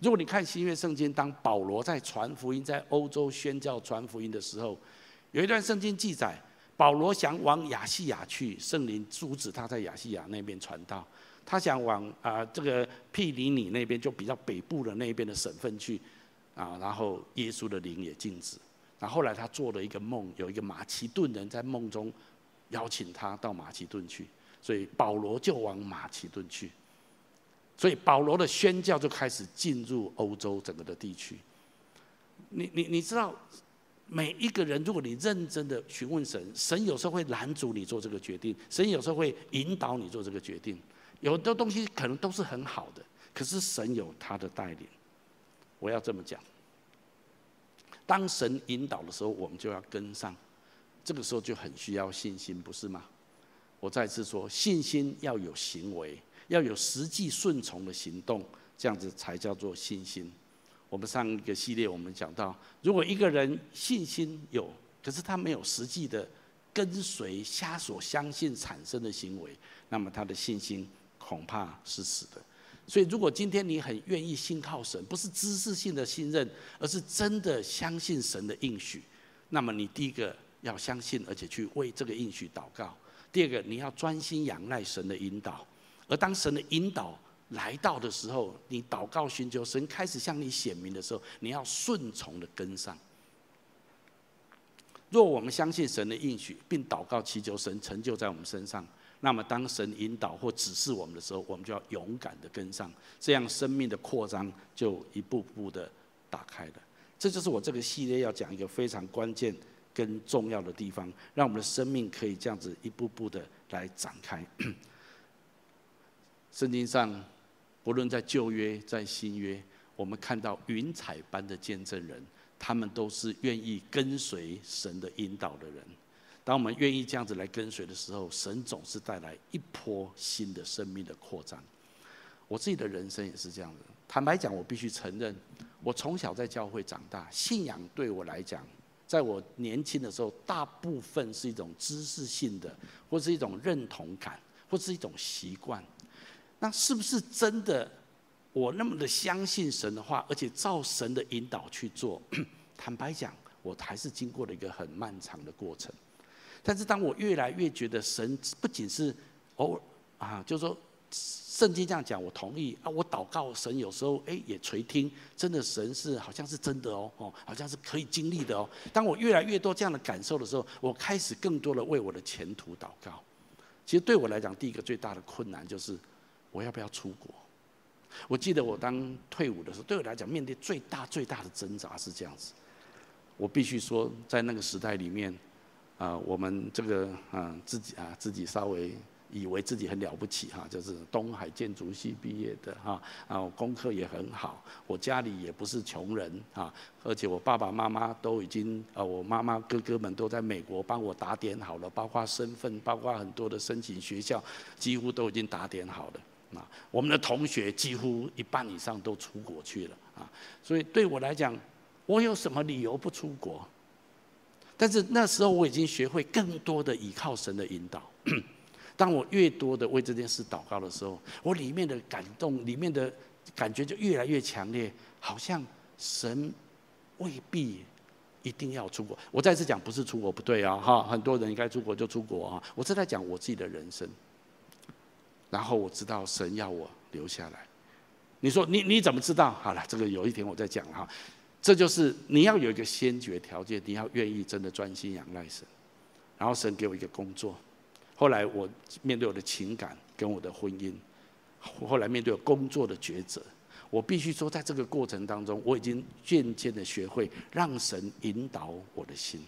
如果你看新约圣经，当保罗在传福音，在欧洲宣教传福音的时候，有一段圣经记载，保罗想往亚细亚去，圣灵阻止他在亚细亚那边传道。他想往啊、这个庇哩尼那边，就比较北部的那边的省份去，啊，然后耶稣的灵也禁止。然后后来他做了一个梦，有一个马其顿人在梦中邀请他到马其顿去，所以保罗就往马其顿去。所以保罗的宣教就开始进入欧洲整个的地区。你你你知道，每一个人，如果你认真的询问神，神有时候会拦阻你做这个决定，神有时候会引导你做这个决定。有的东西可能都是很好的，可是神有他的带领。我要这么讲，当神引导的时候，我们就要跟上。这个时候就很需要信心，不是吗？我再次说，信心要有行为，要有实际顺从的行动，这样子才叫做信心。我们上一个系列我们讲到，如果一个人信心有，可是他没有实际的跟随瞎所相信产生的行为，那么他的信心恐怕是死的。所以，如果今天你很愿意信靠神，不是知识性的信任，而是真的相信神的应许，那么你第一个要相信，而且去为这个应许祷告。第二个，你要专心仰赖神的引导。而当神的引导来到的时候，你祷告寻求神开始向你显明的时候，你要顺从的跟上。若我们相信神的应许，并祷告祈求神成就在我们身上。那么，当神引导或指示我们的时候，我们就要勇敢的跟上，这样生命的扩张就一步步的打开了。这就是我这个系列要讲一个非常关键跟重要的地方，让我们的生命可以这样子一步步的来展开。圣经上，不论在旧约在新约，我们看到云彩般的见证人，他们都是愿意跟随神的引导的人。当我们愿意这样子来跟随的时候，神总是带来一波新的生命的扩张。我自己的人生也是这样的。坦白讲，我必须承认，我从小在教会长大，信仰对我来讲，在我年轻的时候，大部分是一种知识性的，或是一种认同感，或是一种习惯。那是不是真的？我那么的相信神的话，而且照神的引导去做？坦白讲，我还是经过了一个很漫长的过程。但是当我越来越觉得神不仅是偶尔啊，就是说圣经这样讲，我同意啊，我祷告神有时候哎也垂听，真的神是好像是真的哦哦，好像是可以经历的哦。当我越来越多这样的感受的时候，我开始更多的为我的前途祷告。其实对我来讲，第一个最大的困难就是我要不要出国？我记得我当退伍的时候，对我来讲面对最大最大的挣扎是这样子，我必须说在那个时代里面。啊，我们这个啊，自己啊，自己稍微以为自己很了不起哈，就是东海建筑系毕业的哈，啊，功课也很好，我家里也不是穷人啊，而且我爸爸妈妈都已经啊，我妈妈哥哥们都在美国帮我打点好了，包括身份，包括很多的申请学校，几乎都已经打点好了啊。我们的同学几乎一半以上都出国去了啊，所以对我来讲，我有什么理由不出国？但是那时候我已经学会更多的依靠神的引导。当我越多的为这件事祷告的时候，我里面的感动，里面的感觉就越来越强烈，好像神未必一定要出国。我再次讲，不是出国不对啊，哈，很多人应该出国就出国啊。我是在讲我自己的人生。然后我知道神要我留下来。你说你你怎么知道？好了，这个有一天我再讲哈。这就是你要有一个先决条件，你要愿意真的专心仰赖神，然后神给我一个工作。后来我面对我的情感跟我的婚姻，后来面对我工作的抉择，我必须说，在这个过程当中，我已经渐渐的学会让神引导我的心。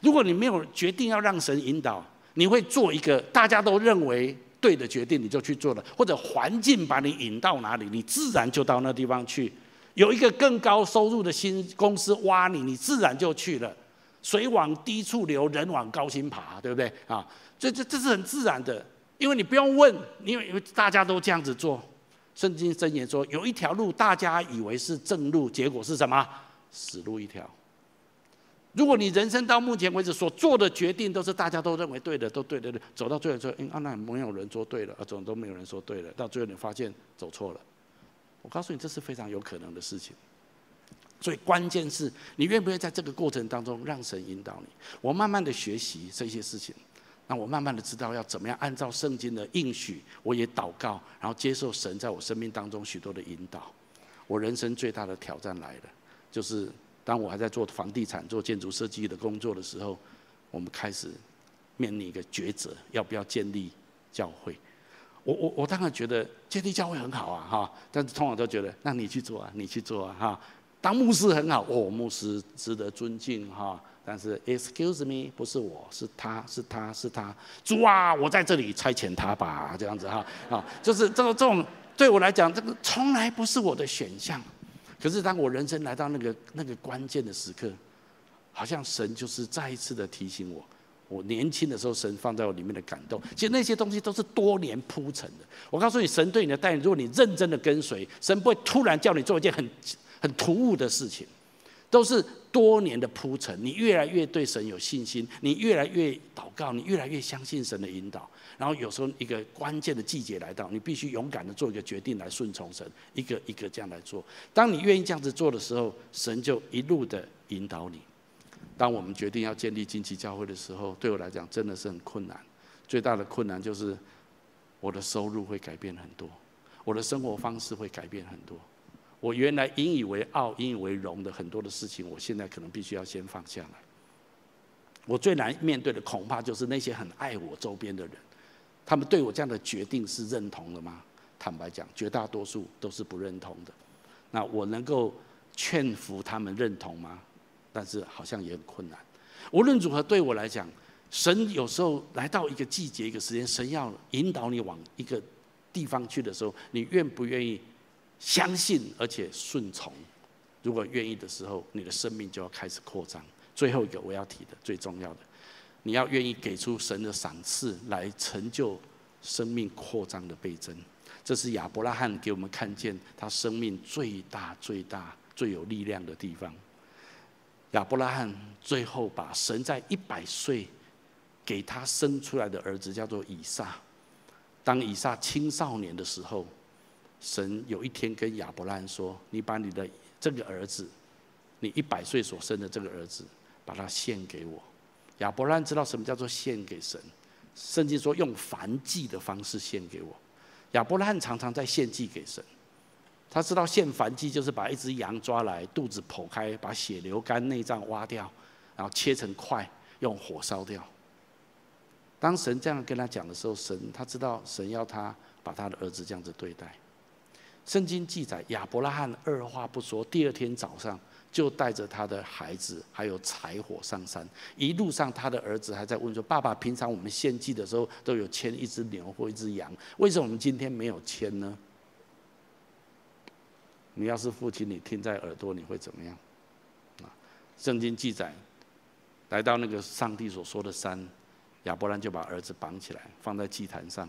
如果你没有决定要让神引导，你会做一个大家都认为对的决定，你就去做了，或者环境把你引到哪里，你自然就到那地方去。有一个更高收入的新公司挖你，你自然就去了。水往低处流，人往高薪爬，对不对啊？这这这是很自然的，因为你不用问，因为大家都这样子做。圣经箴言说，有一条路，大家以为是正路，结果是什么？死路一条。如果你人生到目前为止所做的决定都是大家都认为对的，都对的，走到最后说，嗯，啊，那没有人说对了，啊，总都没有人说对了，到最后你发现走错了。我告诉你，这是非常有可能的事情。所以关键是你愿不愿意在这个过程当中让神引导你。我慢慢的学习这些事情，那我慢慢的知道要怎么样按照圣经的应许，我也祷告，然后接受神在我生命当中许多的引导。我人生最大的挑战来了，就是当我还在做房地产、做建筑设计的工作的时候，我们开始面临一个抉择：要不要建立教会？我我我当然觉得建立教会很好啊哈，但是通常都觉得，那你去做啊，你去做啊哈。当牧师很好哦，牧师值得尊敬哈。但是 excuse me，不是我是他是他是他，主啊，我在这里差遣他吧，这样子哈啊，就是这种这种对我来讲，这个从来不是我的选项。可是当我人生来到那个那个关键的时刻，好像神就是再一次的提醒我。我年轻的时候，神放在我里面的感动，其实那些东西都是多年铺陈的。我告诉你，神对你的带领，如果你认真的跟随，神不会突然叫你做一件很很突兀的事情，都是多年的铺陈，你越来越对神有信心，你越来越祷告，你越来越相信神的引导。然后有时候一个关键的季节来到，你必须勇敢的做一个决定来顺从神，一个一个这样来做。当你愿意这样子做的时候，神就一路的引导你。当我们决定要建立经济教会的时候，对我来讲真的是很困难。最大的困难就是我的收入会改变很多，我的生活方式会改变很多。我原来引以为傲、引以为荣的很多的事情，我现在可能必须要先放下来。我最难面对的恐怕就是那些很爱我周边的人，他们对我这样的决定是认同的吗？坦白讲，绝大多数都是不认同的。那我能够劝服他们认同吗？但是好像也很困难。无论如何，对我来讲，神有时候来到一个季节、一个时间，神要引导你往一个地方去的时候，你愿不愿意？相信而且顺从，如果愿意的时候，你的生命就要开始扩张。最后一个我要提的最重要的，你要愿意给出神的赏赐来成就生命扩张的倍增。这是亚伯拉罕给我们看见他生命最大、最大、最有力量的地方。亚伯拉罕最后把神在一百岁给他生出来的儿子叫做以撒。当以撒青少年的时候。神有一天跟亚伯拉罕说：“你把你的这个儿子，你一百岁所生的这个儿子，把他献给我。”亚伯拉罕知道什么叫做献给神，圣经说用燔祭的方式献给我。亚伯拉罕常常在献祭给神，他知道献燔祭就是把一只羊抓来，肚子剖开，把血流干，内脏挖掉，然后切成块，用火烧掉。当神这样跟他讲的时候，神他知道神要他把他的儿子这样子对待。圣经记载，亚伯拉罕二话不说，第二天早上就带着他的孩子还有柴火上山。一路上，他的儿子还在问说：“爸爸，平常我们献祭的时候都有牵一只牛或一只羊，为什么我们今天没有牵呢？”你要是父亲，你听在耳朵，你会怎么样？啊，圣经记载，来到那个上帝所说的山，亚伯兰就把儿子绑起来，放在祭坛上。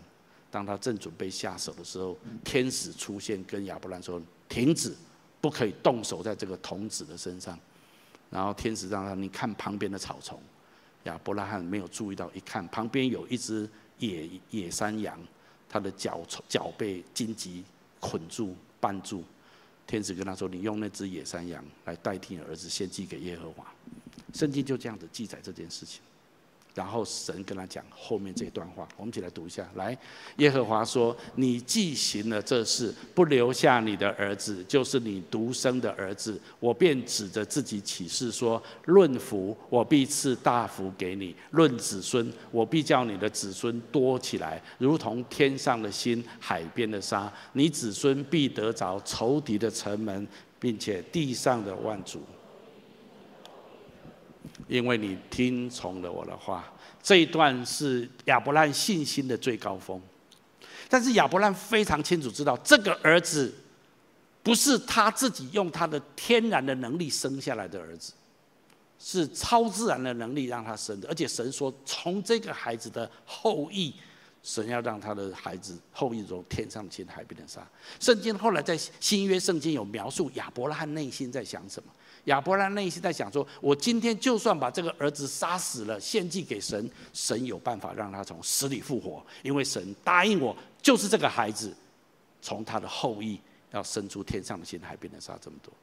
当他正准备下手的时候，天使出现，跟亚伯兰说：“停止，不可以动手在这个童子的身上。”然后天使让他：“你看旁边的草丛。”亚伯拉罕没有注意到，一看旁边有一只野野山羊，它的脚脚被荆棘捆住绊住。天使跟他说：“你用那只野山羊来代替你儿子献祭给耶和华。”圣经就这样子记载这件事情。然后神跟他讲后面这段话，我们一起来读一下。来，耶和华说：“你既行了这事，不留下你的儿子，就是你独生的儿子，我便指着自己起誓说：论福，我必赐大福给你；论子孙，我必叫你的子孙多起来，如同天上的星、海边的沙。你子孙必得着仇敌的城门，并且地上的万族。”因为你听从了我的话，这一段是亚伯兰信心的最高峰。但是亚伯兰非常清楚知道，这个儿子不是他自己用他的天然的能力生下来的儿子，是超自然的能力让他生的。而且神说，从这个孩子的后裔，神要让他的孩子后裔如天上的星、海边的沙。圣经后来在新约圣经有描述亚伯拉罕内心在想什么。亚伯拉罕内心在想说：“我今天就算把这个儿子杀死了，献祭给神，神有办法让他从死里复活，因为神答应我，就是这个孩子，从他的后裔要生出天上的星、海边的沙这么多。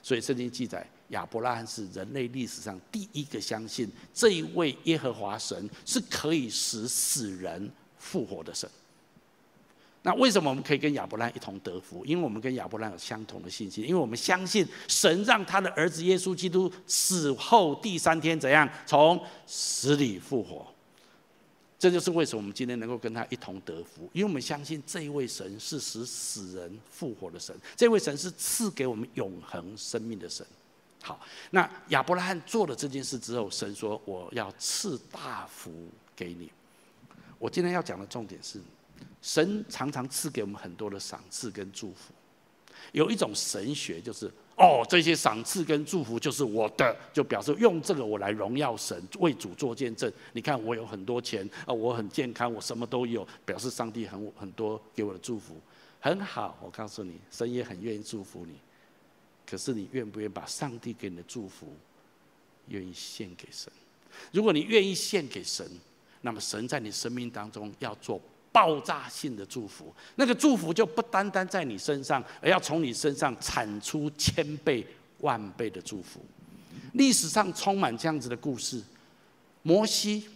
所以圣经记载，亚伯拉罕是人类历史上第一个相信这一位耶和华神是可以使死人复活的神。”那为什么我们可以跟亚伯兰一同得福？因为我们跟亚伯兰有相同的信心，因为我们相信神让他的儿子耶稣基督死后第三天怎样从死里复活。这就是为什么我们今天能够跟他一同得福，因为我们相信这一位神是使死人复活的神，这位神是赐给我们永恒生命的神。好，那亚伯拉罕做了这件事之后，神说：“我要赐大福给你。”我今天要讲的重点是。神常常赐给我们很多的赏赐跟祝福，有一种神学就是哦，这些赏赐跟祝福就是我的，就表示用这个我来荣耀神，为主做见证。你看我有很多钱啊，我很健康，我什么都有，表示上帝很很多给我的祝福，很好。我告诉你，神也很愿意祝福你，可是你愿不愿把上帝给你的祝福愿意献给神。如果你愿意献给神，那么神在你生命当中要做爆炸性的祝福。那个祝福就不单单在你身上，而要从你身上产出千倍万倍的祝福。历史上充满这样子的故事。摩西，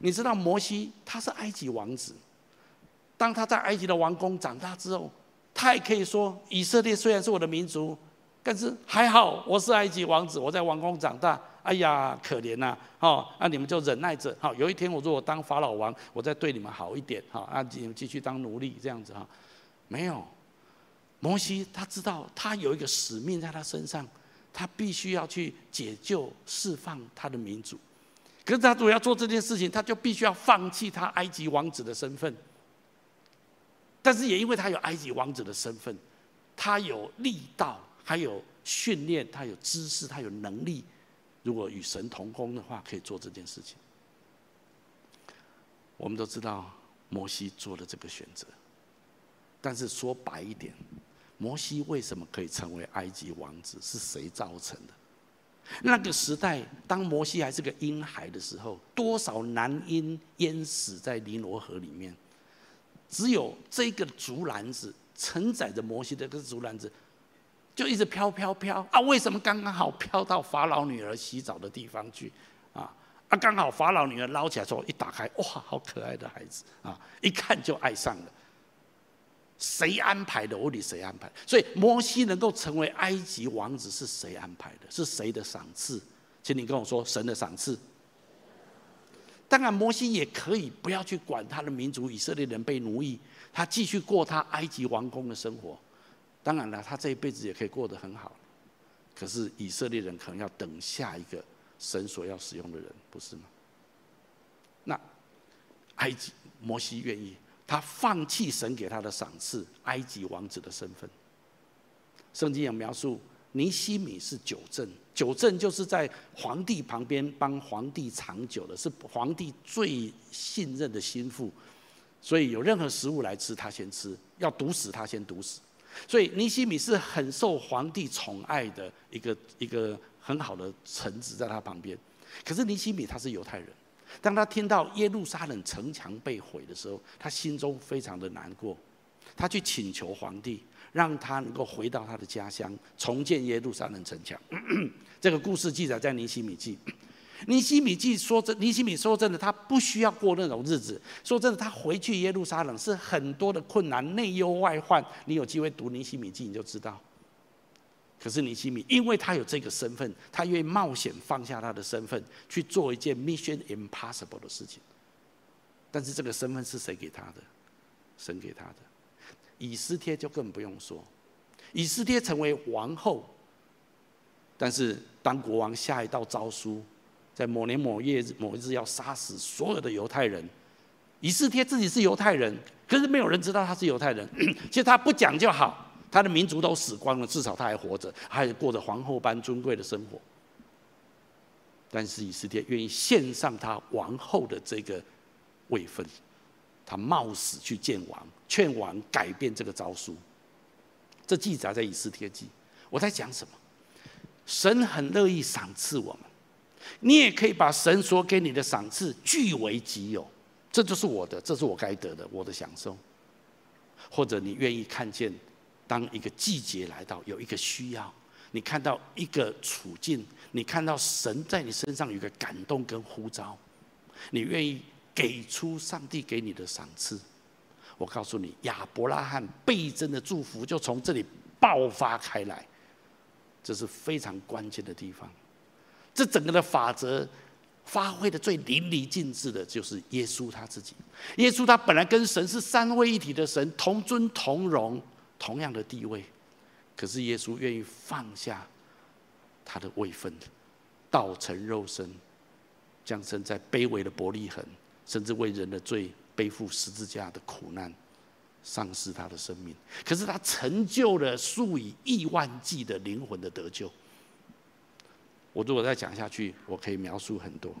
你知道摩西他是埃及王子，当他在埃及的王宫长大之后，他也可以说以色列虽然是我的民族。但是还好，我是埃及王子，我在王宫长大。哎呀，可怜呐！哦，那你们就忍耐着。好，有一天我如果当法老王，我再对你们好一点。好，啊，你们继续当奴隶这样子哈。没有，摩西他知道他有一个使命在他身上，他必须要去解救、释放他的民族。可是他如果要做这件事情，他就必须要放弃他埃及王子的身份。但是也因为他有埃及王子的身份，他有力道。还有训练，他有知识，他有能力。如果与神同工的话，可以做这件事情。我们都知道，摩西做了这个选择。但是说白一点，摩西为什么可以成为埃及王子？是谁造成的？那个时代，当摩西还是个婴孩的时候，多少男婴淹死在尼罗河里面？只有这个竹篮子承载着摩西的这个竹篮子。就一直飘飘飘啊！为什么刚刚好飘到法老女儿洗澡的地方去？啊啊！刚好法老女儿捞起来之后，一打开，哇，好可爱的孩子啊！一看就爱上了。谁安排的？我问你谁安排？所以摩西能够成为埃及王子是谁安排的？是谁的赏赐？请你跟我说，神的赏赐。当然，摩西也可以不要去管他的民族以色列人被奴役，他继续过他埃及王宫的生活。当然了，他这一辈子也可以过得很好，可是以色列人可能要等下一个神所要使用的人，不是吗？那埃及摩西愿意，他放弃神给他的赏赐——埃及王子的身份。圣经有描述，尼西米是酒政，酒政就是在皇帝旁边帮皇帝尝酒的，是皇帝最信任的心腹，所以有任何食物来吃，他先吃；要毒死他，先毒死。所以尼西米是很受皇帝宠爱的一个一个很好的臣子，在他旁边。可是尼西米他是犹太人，当他听到耶路撒冷城墙被毁的时候，他心中非常的难过。他去请求皇帝，让他能够回到他的家乡，重建耶路撒冷城墙。这个故事记载在尼西米记。尼西米记说真，尼西米说真的，他不需要过那种日子。说真的，他回去耶路撒冷是很多的困难，内忧外患。你有机会读尼西米记，你就知道。可是尼西米，因为他有这个身份，他愿意冒险放下他的身份，去做一件 mission impossible 的事情。但是这个身份是谁给他的？神给他的。以斯帖就更不用说，以斯帖成为王后，但是当国王下一道诏书。在某年某月某一日要杀死所有的犹太人，以斯帖自己是犹太人，可是没有人知道他是犹太人。其实他不讲就好，他的民族都死光了，至少他还活着，还过着皇后般尊贵的生活。但是以斯帖愿意献上他王后的这个位分，他冒死去见王，劝王改变这个诏书。这记载在以斯帖记。我在讲什么？神很乐意赏赐我们。你也可以把神所给你的赏赐据为己有，这就是我的，这是我该得的，我的享受。或者你愿意看见，当一个季节来到，有一个需要，你看到一个处境，你看到神在你身上有个感动跟呼召，你愿意给出上帝给你的赏赐。我告诉你，亚伯拉罕倍增的祝福就从这里爆发开来，这是非常关键的地方。这整个的法则发挥的最淋漓尽致的，就是耶稣他自己。耶稣他本来跟神是三位一体的神，同尊同荣，同样的地位。可是耶稣愿意放下他的位分，道成肉身，降生在卑微的伯利恒，甚至为人的罪背负十字架的苦难，丧失他的生命。可是他成就了数以亿万计的灵魂的得救。我如果再讲下去，我可以描述很多。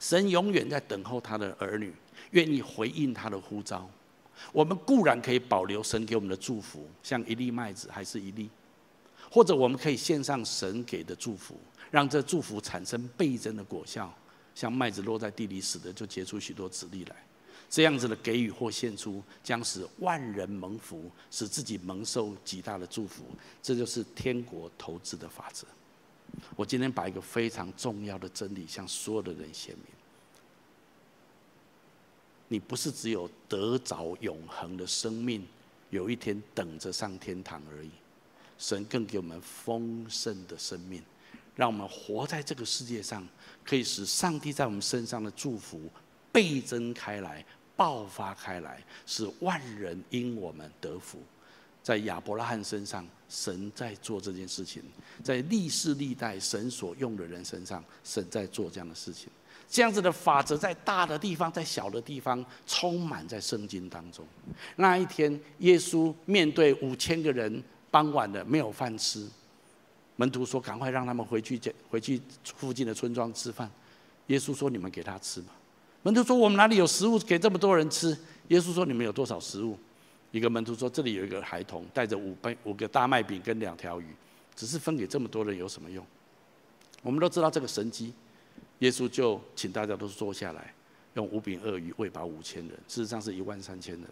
神永远在等候他的儿女，愿意回应他的呼召。我们固然可以保留神给我们的祝福，像一粒麦子还是一粒；或者我们可以献上神给的祝福，让这祝福产生倍增的果效，像麦子落在地里死的，就结出许多籽粒来。这样子的给予或献出，将使万人蒙福，使自己蒙受极大的祝福。这就是天国投资的法则。我今天把一个非常重要的真理向所有的人显明：你不是只有得着永恒的生命，有一天等着上天堂而已。神更给我们丰盛的生命，让我们活在这个世界上，可以使上帝在我们身上的祝福倍增开来、爆发开来，使万人因我们得福。在亚伯拉罕身上，神在做这件事情；在历世历代神所用的人身上，神在做这样的事情。这样子的法则，在大的地方，在小的地方，充满在圣经当中。那一天，耶稣面对五千个人。傍晚的，没有饭吃，门徒说：“赶快让他们回去，回去附近的村庄吃饭。”耶稣说：“你们给他吃吧。”门徒说：“我们哪里有食物给这么多人吃？”耶稣说：“你们有多少食物？”一个门徒说：“这里有一个孩童带着五杯五个大麦饼跟两条鱼，只是分给这么多人有什么用？”我们都知道这个神迹，耶稣就请大家都坐下来，用五饼二鱼喂饱五千人，事实上是一万三千人。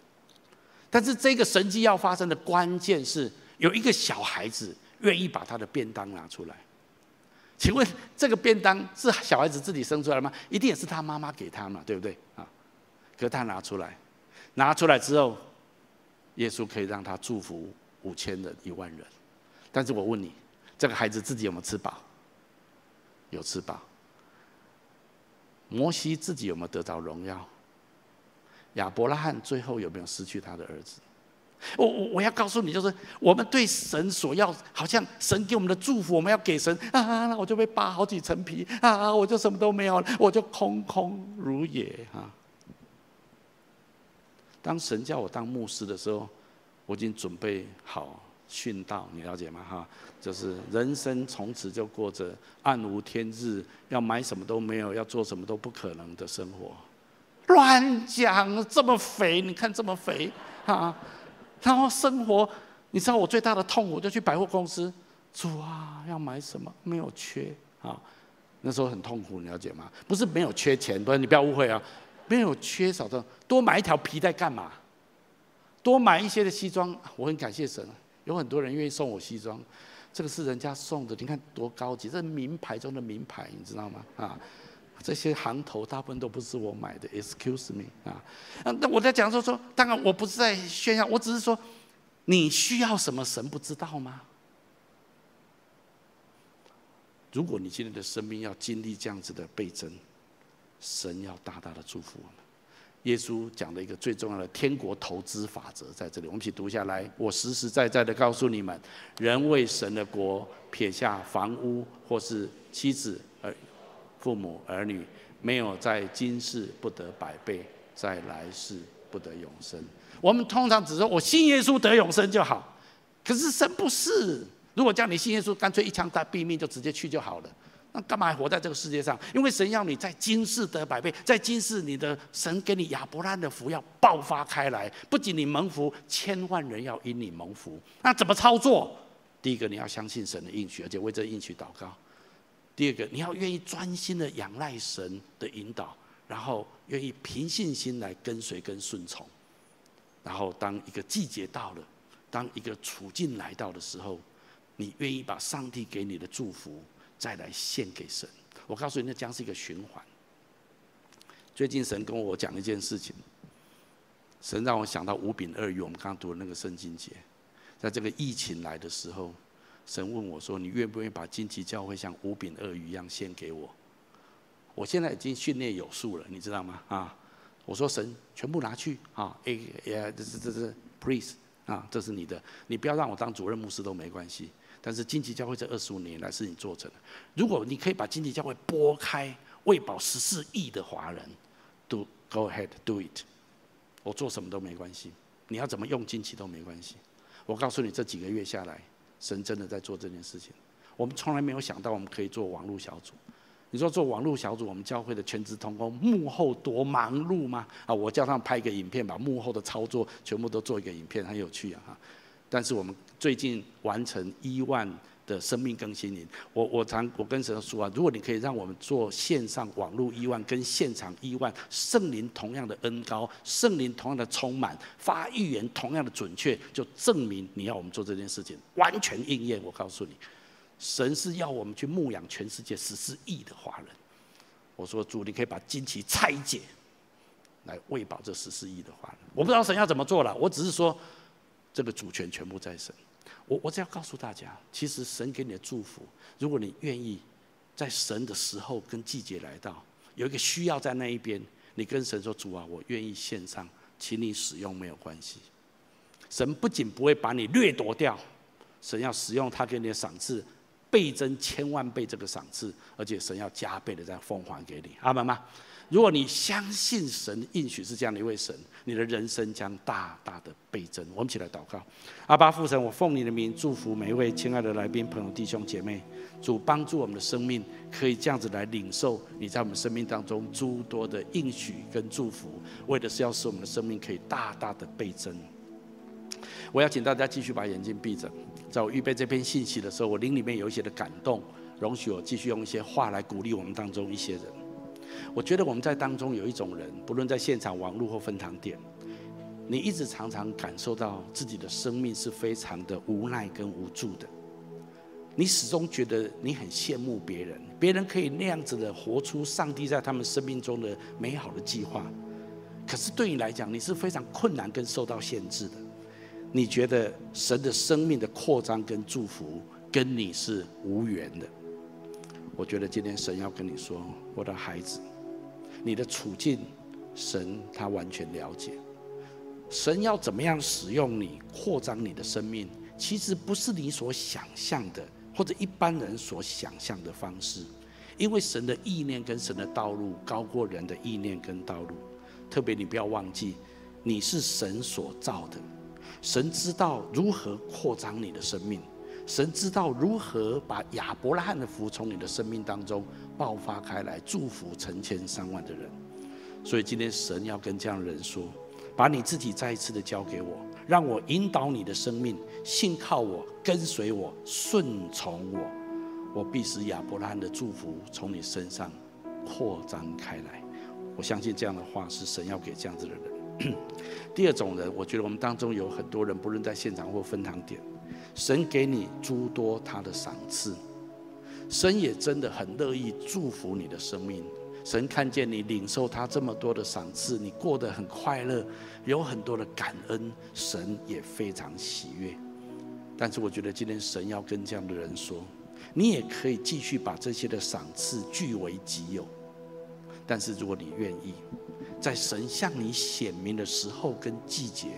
但是这个神迹要发生的关键是。有一个小孩子愿意把他的便当拿出来，请问这个便当是小孩子自己生出来的吗？一定也是他妈妈给他嘛，对不对啊？可他拿出来，拿出来之后，耶稣可以让他祝福五千人、一万人。但是我问你，这个孩子自己有没有吃饱？有吃饱。摩西自己有没有得到荣耀？亚伯拉罕最后有没有失去他的儿子？我我我要告诉你，就是我们对神所要，好像神给我们的祝福，我们要给神啊，那我就被扒好几层皮啊，我就什么都没有了，我就空空如也哈。当神叫我当牧师的时候，我已经准备好殉道，你了解吗？哈，就是人生从此就过着暗无天日，要买什么都没有，要做什么都不可能的生活。乱讲，这么肥，你看这么肥啊！然后生活，你知道我最大的痛，我就去百货公司，主啊，要买什么？没有缺啊，那时候很痛苦，你了解吗？不是没有缺钱，不是你不要误会啊，没有缺少的，多买一条皮带干嘛？多买一些的西装，我很感谢神，有很多人愿意送我西装，这个是人家送的，你看多高级，这是名牌中的名牌，你知道吗？啊。这些行头大部分都不是我买的，excuse me 啊，那我在讲说说，当然我不是在炫耀，我只是说，你需要什么，神不知道吗？如果你今天的生命要经历这样子的倍增，神要大大的祝福我们。耶稣讲的一个最重要的天国投资法则在这里，我们一起读下来。我实实在在的告诉你们，人为神的国撇下房屋或是妻子而。父母儿女没有在今世不得百倍，在来世不得永生。我们通常只说我信耶稣得永生就好，可是神不是。如果叫你信耶稣，干脆一枪打毙命就直接去就好了。那干嘛还活在这个世界上？因为神要你在今世得百倍，在今世你的神给你亚伯拉罕的福要爆发开来，不仅你蒙福，千万人要因你蒙福。那怎么操作？第一个你要相信神的应许，而且为这应许祷告。第二个，你要愿意专心的仰赖神的引导，然后愿意凭信心来跟随跟顺从，然后当一个季节到了，当一个处境来到的时候，你愿意把上帝给你的祝福再来献给神。我告诉你，那将是一个循环。最近神跟我讲一件事情，神让我想到五饼二鱼，我们刚刚读的那个圣经节，在这个疫情来的时候。神问我说：“你愿不愿意把金旗教会像五饼二鱼一样献给我？”我现在已经训练有素了，你知道吗？啊，我说神全部拿去啊，哎呀，这是这是 please 啊，这是你的，你不要让我当主任牧师都没关系。但是金旗教会这二十五年来是你做成的，如果你可以把金旗教会拨开，喂饱十四亿的华人，do go ahead do it，我做什么都没关系，你要怎么用金旗都没关系。我告诉你，这几个月下来。神真的在做这件事情，我们从来没有想到我们可以做网络小组。你说做网络小组，我们教会的全职同工幕后多忙碌吗？啊，我叫他们拍一个影片，把幕后的操作全部都做一个影片，很有趣啊！但是我们最近完成一万的生命更新营，我我常我跟神说啊，如果你可以让我们做线上网络一万跟现场一万，圣灵同样的恩高，圣灵同样的充满，发预言同样的准确，就证明你要我们做这件事情完全应验。我告诉你，神是要我们去牧养全世界十四亿的华人。我说主，你可以把惊奇拆解，来喂饱这十四亿的华人。我不知道神要怎么做了，我只是说这个主权全部在神。我我只要告诉大家，其实神给你的祝福，如果你愿意，在神的时候跟季节来到，有一个需要在那一边，你跟神说：“主啊，我愿意献上，请你使用没有关系。”神不仅不会把你掠夺掉，神要使用他给你的赏赐，倍增千万倍这个赏赐，而且神要加倍的再奉还给你。阿门吗？如果你相信神应许是这样的一位神，你的人生将大大的倍增。我们起来祷告，阿爸父神，我奉你的名祝福每一位亲爱的来宾、朋友、弟兄姐妹。主帮助我们的生命可以这样子来领受你在我们生命当中诸多的应许跟祝福，为的是要使我们的生命可以大大的倍增。我要请大家继续把眼睛闭着，在我预备这篇信息的时候，我灵里面有一些的感动，容许我继续用一些话来鼓励我们当中一些人。我觉得我们在当中有一种人，不论在现场、网络或分堂点，你一直常常感受到自己的生命是非常的无奈跟无助的。你始终觉得你很羡慕别人，别人可以那样子的活出上帝在他们生命中的美好的计划，可是对你来讲，你是非常困难跟受到限制的。你觉得神的生命的扩张跟祝福跟你是无缘的。我觉得今天神要跟你说，我的孩子，你的处境，神他完全了解。神要怎么样使用你，扩张你的生命，其实不是你所想象的，或者一般人所想象的方式。因为神的意念跟神的道路高过人的意念跟道路。特别你不要忘记，你是神所造的，神知道如何扩张你的生命。神知道如何把亚伯拉罕的福从你的生命当中爆发开来，祝福成千上万的人。所以今天神要跟这样的人说：把你自己再一次的交给我，让我引导你的生命，信靠我，跟随我，顺从我，我必使亚伯拉罕的祝福从你身上扩张开来。我相信这样的话是神要给这样子的人。第二种人，我觉得我们当中有很多人，不论在现场或分堂点。神给你诸多他的赏赐，神也真的很乐意祝福你的生命。神看见你领受他这么多的赏赐，你过得很快乐，有很多的感恩，神也非常喜悦。但是我觉得今天神要跟这样的人说，你也可以继续把这些的赏赐据为己有。但是如果你愿意，在神向你显明的时候跟季节。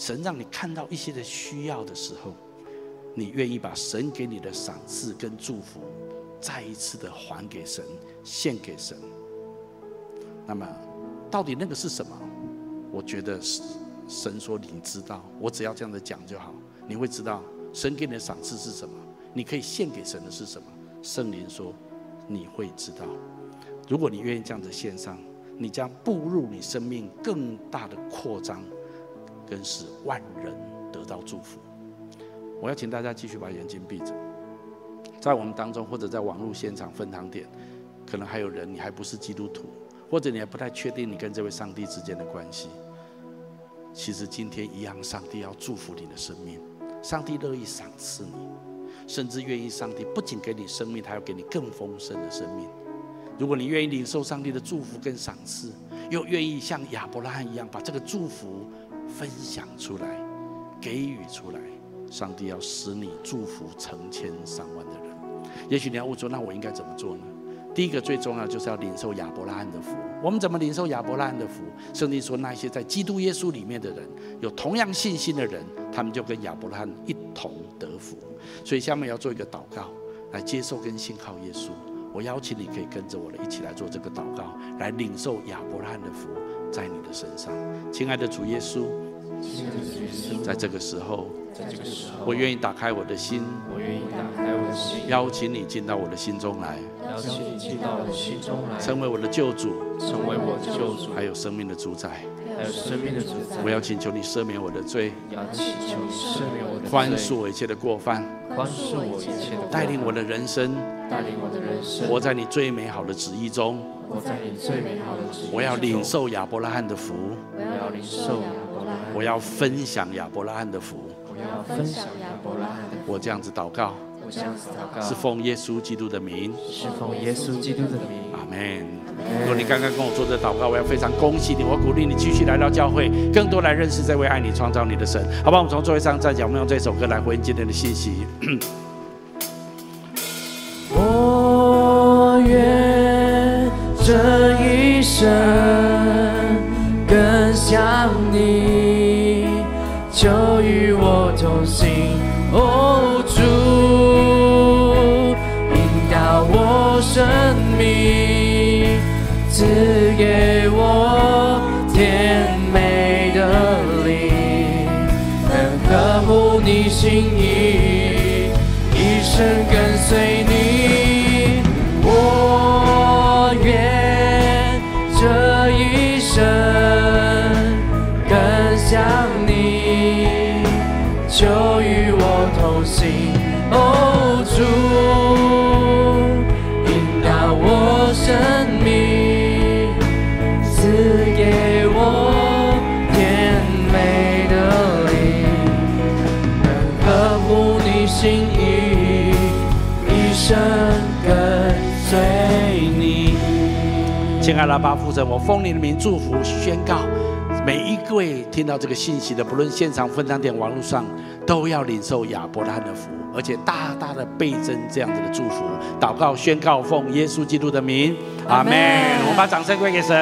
神让你看到一些的需要的时候，你愿意把神给你的赏赐跟祝福，再一次的还给神，献给神。那么，到底那个是什么？我觉得是神说你知道，我只要这样的讲就好，你会知道神给你的赏赐是什么，你可以献给神的是什么。圣灵说你会知道，如果你愿意这样子献上，你将步入你生命更大的扩张。更使万人得到祝福。我要请大家继续把眼睛闭着，在我们当中或者在网络现场分堂点，可能还有人你还不是基督徒，或者你还不太确定你跟这位上帝之间的关系。其实今天一样，上帝要祝福你的生命，上帝乐意赏赐你，甚至愿意上帝不仅给你生命，他要给你更丰盛的生命。如果你愿意领受上帝的祝福跟赏赐，又愿意像亚伯拉罕一样把这个祝福。分享出来，给予出来，上帝要使你祝福成千上万的人。也许你要问说，那我应该怎么做呢？第一个最重要就是要领受亚伯拉罕的福。我们怎么领受亚伯拉罕的福？圣经说，那些在基督耶稣里面的人，有同样信心的人，他们就跟亚伯拉罕一同得福。所以下面要做一个祷告，来接受跟信靠耶稣。我邀请你可以跟着我的一起来做这个祷告，来领受亚伯拉罕的福。在你的身上，亲爱的主耶稣，在这个时候，我愿意打开我的心，我愿意打开我的心，邀请你进到我的心中来，邀请你进到我的心中来，成为我的救主，成为我的救主，还有生命的主宰，还有生命的主宰。我要请求你赦免我的罪，要祈求你赦免我的罪，宽恕我一切的过犯，宽恕我一切的，带领我的人生，带领我的人生，活在你最美好的旨意中。活在你最美好的旨意中。我要领受亚伯拉罕的福，我要领受亚伯拉罕，我要分享亚伯拉罕的福。我要分享亚伯拉罕的福。我这样子祷告，我这样子祷告，是奉耶稣基督的名，是奉耶稣基督的名。阿门。如果你刚刚跟我做这祷告，我要非常恭喜你，我鼓励你继续来到教会，更多来认识这位爱你、创造你的神。好吧，我们从座位上站起来，我们用这首歌来回应今天的信息。我愿这一生巴父神，我奉你的名祝福宣告，每一位听到这个信息的，不论现场、分享点、网络上，都要领受亚伯拉罕的福，而且大大的倍增这样子的祝福。祷告宣告，奉耶稣基督的名，阿门。我们把掌声归给神。